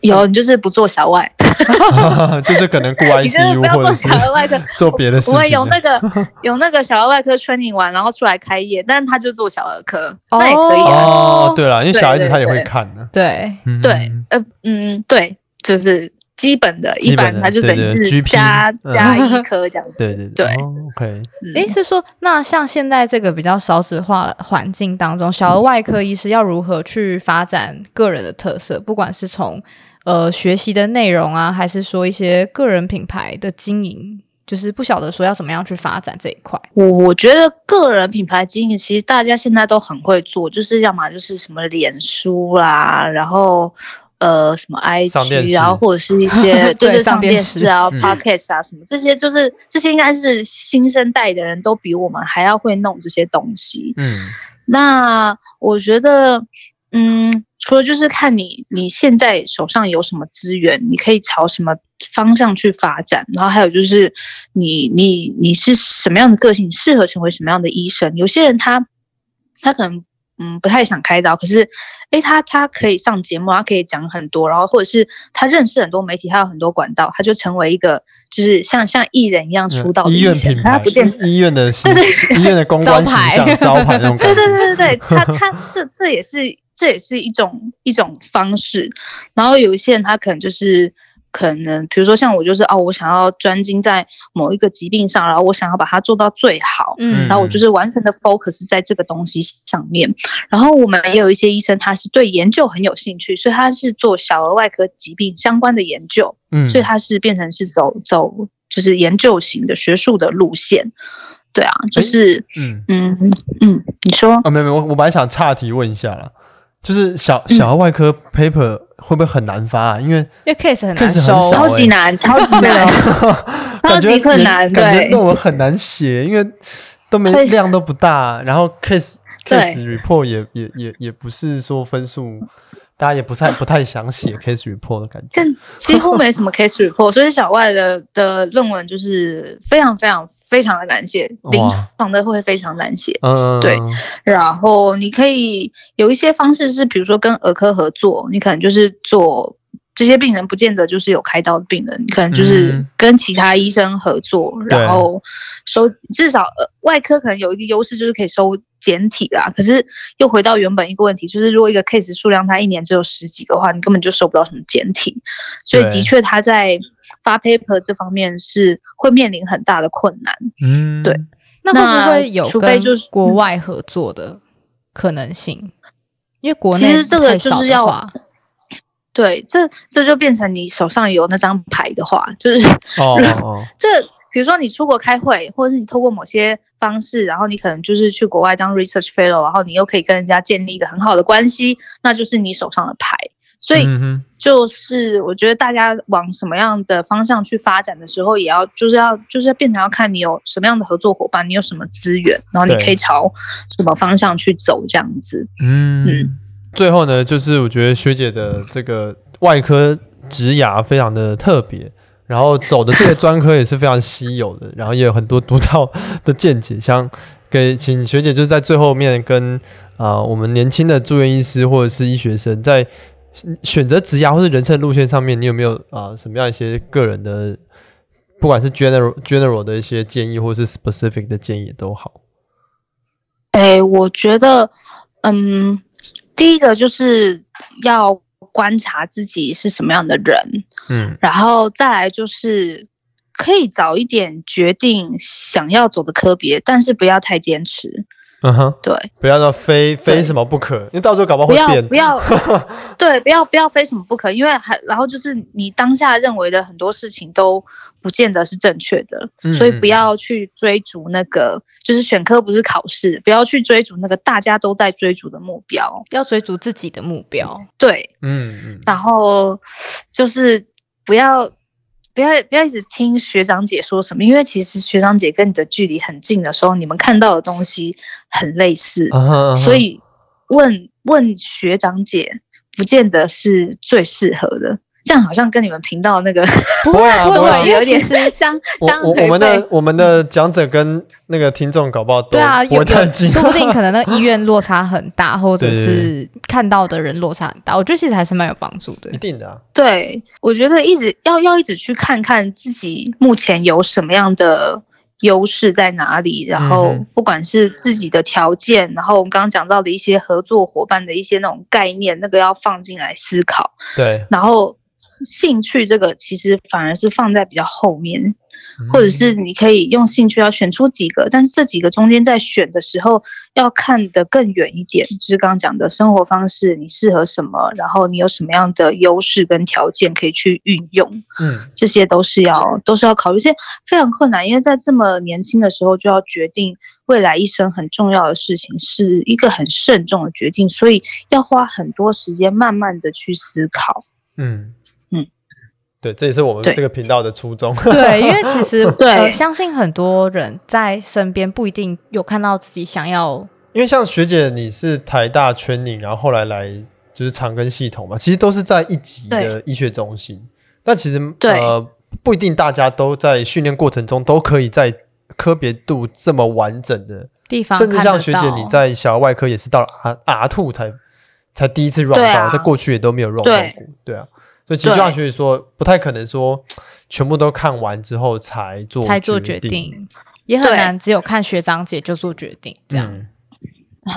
S3: 有，你就是不做小外，[laughs]
S2: 就是可能顾 [laughs] ICU
S3: 不要做小儿外科，[laughs]
S2: 做别的事情。
S3: 我们有那个有那个小儿外科 training 完，然后出来开业，但是他就做小儿科，那也可以
S2: 哦。对了，因为小孩子他也会看的。
S1: 对
S3: 对，呃嗯，对，就是。基本的，一般他就等于是加加医科这样子。
S2: 对对对，OK。
S1: 诶，是说那像现在这个比较少子化的环境当中，小儿外科医师要如何去发展个人的特色？不管是从呃学习的内容啊，还是说一些个人品牌的经营，就是不晓得说要怎么样去发展这一块。
S3: 我我觉得个人品牌经营其实大家现在都很会做，就是要么就是什么脸书啦，然后。呃，什么 IG 然后，或者是一些 [laughs] 对对上电视啊、Podcast 啊什么这些，就是这些应该是新生代的人都比我们还要会弄这些东西。嗯，那我觉得，嗯，除了就是看你你现在手上有什么资源，你可以朝什么方向去发展，然后还有就是你你你是什么样的个性，适合成为什么样的医生？有些人他他可能。嗯，不太想开刀，可是，诶，他他可以上节目，他可以讲很多，然后或者是他认识很多媒体，他有很多管道，他就成为一个就是像像艺人一样出道的医
S2: 院品牌，他不见医院的对对医院的公关形象招牌那种感觉，[laughs] 对对对对对，
S3: 他他 [laughs] 这这也是这也是一种一种方式，然后有一些人他可能就是。可能比如说像我就是哦，我想要专精在某一个疾病上，然后我想要把它做到最好，嗯，然后我就是完全的 focus 在这个东西上面。然后我们也有一些医生，他是对研究很有兴趣，所以他是做小儿外科疾病相关的研究，嗯，所以他是变成是走走就是研究型的学术的路线，对啊，就是嗯。嗯嗯，你说。
S2: 啊，没有没有，我我本来想岔题问一下啦，就是小小儿外科 paper、嗯。会不会很难发啊？因为
S1: 因为 case 很难收，
S2: 欸、
S3: 超级难，超级 [laughs] 难，[laughs] 超级困难。对，
S2: 感觉论文很难写，因为都没量都不大，然后 case case report 也也也也不是说分数。大家也不太 [coughs] 不太想写 case report 的感觉，
S3: 几乎没什么 case report，[laughs] 所以小外的的论文就是非常非常非常的难写，临床的会非常难写。嗯，对。然后你可以有一些方式是，比如说跟儿科合作，你可能就是做这些病人不见得就是有开刀的病人，你可能就是跟其他医生合作，嗯、然后收至少外科可能有一个优势就是可以收。简体啦，可是又回到原本一个问题，就是如果一个 case 数量它一年只有十几个的话，你根本就收不到什么简体，所以的确它在发 paper 这方面是会面临很大的困难。嗯，对。
S1: 那会不会有除非就是国外合作的可能性？因为国内
S3: 其实这个就是要，对，这这就变成你手上有那张牌的话，就是
S2: 哦，哦 [laughs]
S3: 这比如说你出国开会，或者是你透过某些方式，然后你可能就是去国外当 research fellow，然后你又可以跟人家建立一个很好的关系，那就是你手上的牌。所以就是我觉得大家往什么样的方向去发展的时候，也要就是要就是要变成要看你有什么样的合作伙伴，你有什么资源，然后你可以朝什么方向去走这样子。
S2: 嗯嗯。最后呢，就是我觉得学姐的这个外科职涯非常的特别，然后走的这些专科也是非常稀有的，然后也有很多独到的见解。想给请学姐就是在最后面跟啊、我们年轻的住院医师或者是医学生在。选择职涯或是人生路线上面，你有没有啊、什么样一些个人的，不管是 general general 的一些建议，或是 specific 的建议都好。
S3: 哎，我觉得，嗯，第一个就是要观察自己是什么样的人，嗯，然后再来就是可以早一点决定想要走的科别，但是不要太坚持。
S2: 嗯哼，
S3: 对，
S2: 不要说非非什么不可，因为到时候搞不好会变。
S3: 不要，不 [laughs] 要对，不要不要非什么不可，因为还然后就是你当下认为的很多事情都不见得是正确的，嗯、所以不要去追逐那个，就是选科不是考试，不要去追逐那个大家都在追逐的目标，
S1: 要追逐自己的目标。
S3: 对，嗯嗯，然后就是不要。不要不要一直听学长姐说什么，因为其实学长姐跟你的距离很近的时候，你们看到的东西很类似，uh huh, uh huh. 所以问问学长姐不见得是最适合的。这样好像跟你们频道那个
S2: 不会啊，[laughs] 不会
S3: 有点是相 [laughs] 相。
S2: 我们的我们的讲者跟那个听众搞不好都
S1: 对啊，有说不定可能那医院落差很大，或者是看到的人落差很大。我觉得其实还是蛮有帮助的，
S2: 一定的啊。
S3: 对，我觉得一直要要一直去看看自己目前有什么样的优势在哪里，然后不管是自己的条件，然后我们刚刚讲到的一些合作伙伴的一些那种概念，那个要放进来思考。
S2: 对，
S3: 然后。兴趣这个其实反而是放在比较后面，或者是你可以用兴趣要选出几个，但是这几个中间在选的时候要看得更远一点，就是刚刚讲的生活方式，你适合什么，然后你有什么样的优势跟条件可以去运用，嗯，这些都是要都是要考虑，这些非常困难，因为在这么年轻的时候就要决定未来一生很重要的事情，是一个很慎重的决定，所以要花很多时间慢慢的去思考，嗯。
S2: 对，这也是我们这个频道的初衷。
S1: 对，因为其实 [laughs] 对、呃，相信很多人在身边不一定有看到自己想要。
S2: 因为像学姐，你是台大圈领，然后后来来就是长庚系统嘛，其实都是在一级的医学中心。对但其实对呃，不一定大家都在训练过程中都可以在科别度这么完整的
S1: 地方，
S2: 甚至像学姐你在小儿外科也是到了 R R two 才才第一次 run 到，啊、在过去也都没有 run 到过。对，对啊。所以其实就像学姐说，不太可能说 [tsk] 全部都看完之后才做
S1: 才做决定，也很难。只有看学长姐就做决定，这样、
S3: 嗯、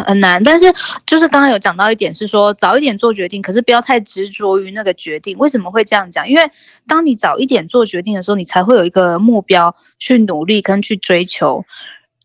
S3: 很难。但是就是刚刚有讲到一点是说，早一点做决定，可是不要太执着于那个决定。为什么会这样讲？因为当你早一点做决定的时候，你才会有一个目标去努力跟去追求。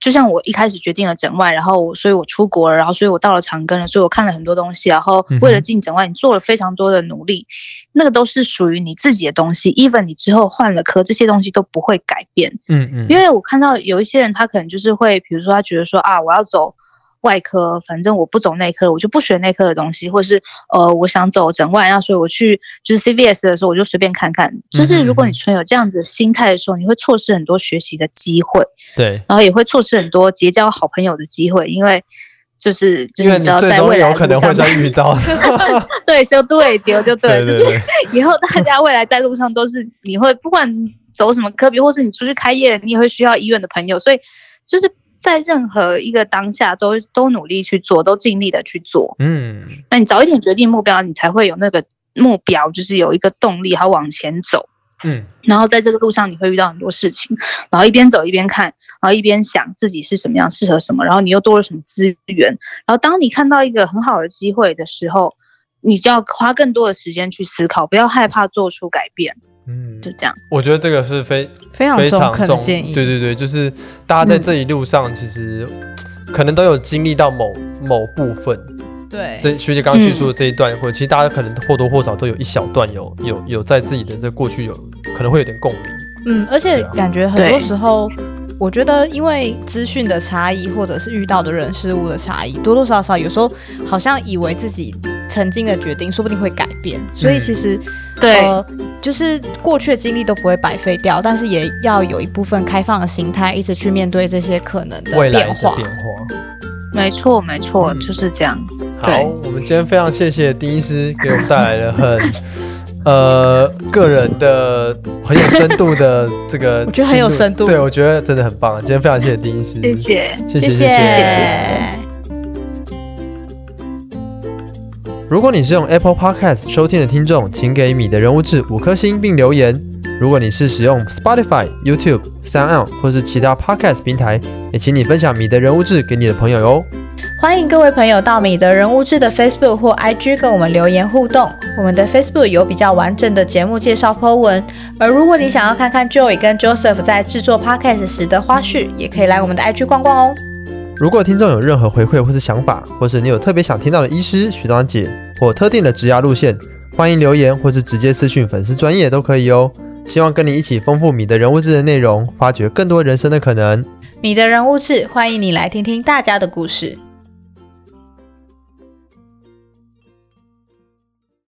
S3: 就像我一开始决定了整外，然后所以我出国了，然后所以我到了长庚了，所以我看了很多东西，然后为了进整外，你做了非常多的努力，那个都是属于你自己的东西。even 你之后换了科，这些东西都不会改变。嗯嗯，因为我看到有一些人，他可能就是会，比如说他觉得说啊，我要走。外科，反正我不走内科，我就不学内科的东西，或者是呃，我想走整外，那所以我去就是 CVS 的时候，我就随便看看。就是如果你存有这样子心态的时候，你会错失很多学习的机会，
S2: 对，
S3: 然后也会错失很多结交好朋友的机会，因为就是就是你知道在未来
S2: 有可能会再遇到 [laughs] [laughs]
S3: 对，就对丢就对，就是 [laughs] 以后大家未来在路上都是你会不管走什么科比，或是你出去开业，你也会需要医院的朋友，所以就是。在任何一个当下都，都都努力去做，都尽力的去做。嗯，那你早一点决定目标，你才会有那个目标，就是有一个动力，还往前走。嗯，然后在这个路上，你会遇到很多事情，然后一边走一边看，然后一边想自己是什么样，适合什么，然后你又多了什么资源。然后当你看到一个很好的机会的时候，你就要花更多的时间去思考，不要害怕做出改变。嗯，就这样。
S2: 我觉得这个是非
S1: 非常中肯的建议。
S2: 对对对，就是大家在这一路上，其实可能都有经历到某某部分，
S1: 对，
S2: 这学姐刚刚叙述的这一段，或者其实大家可能或多或少都有一小段有有有在自己的这过去有可能会有点共鸣。
S1: 嗯，而且感觉很多时候，我觉得因为资讯的差异，或者是遇到的人事物的差异，多多少少有时候好像以为自己曾经的决定说不定会改变，所以其实、嗯、
S3: 对。
S1: 呃就是过去的经历都不会白费掉，但是也要有一部分开放的心态，一直去面对这些可能的变化。
S2: 变化。
S3: 没错，没错，就是这样。
S2: 好，我们今天非常谢谢丁医师给我们带来了很呃个人的很有深度的这个，[laughs]
S1: 我觉得很有深度。
S2: 对，我觉得真的很棒。今天非常谢谢丁医师，
S3: 谢谢，
S2: 谢谢，谢谢，谢谢。谢谢如果你是用 Apple Podcast 收听的听众，请给米的人物志五颗星并留言。如果你是使用 Spotify、YouTube、SoundOn 或是其他 Podcast 平台，也请你分享米的人物志给你的朋友哟。
S1: 欢迎各位朋友到米的人物志的 Facebook 或 IG 跟我们留言互动。我们的 Facebook 有比较完整的节目介绍 po 文，而如果你想要看看 Joey 跟 Joseph 在制作 Podcast 时的花絮，也可以来我们的 IG 逛逛哦。
S2: 如果听众有任何回馈或是想法，或是你有特别想听到的医师、学长姐或特定的职涯路线，欢迎留言或是直接私讯粉丝专页都可以哦。希望跟你一起丰富米的人物志的内容，发掘更多人生的可能。
S1: 米的人物志，欢迎你来听听大家的故事。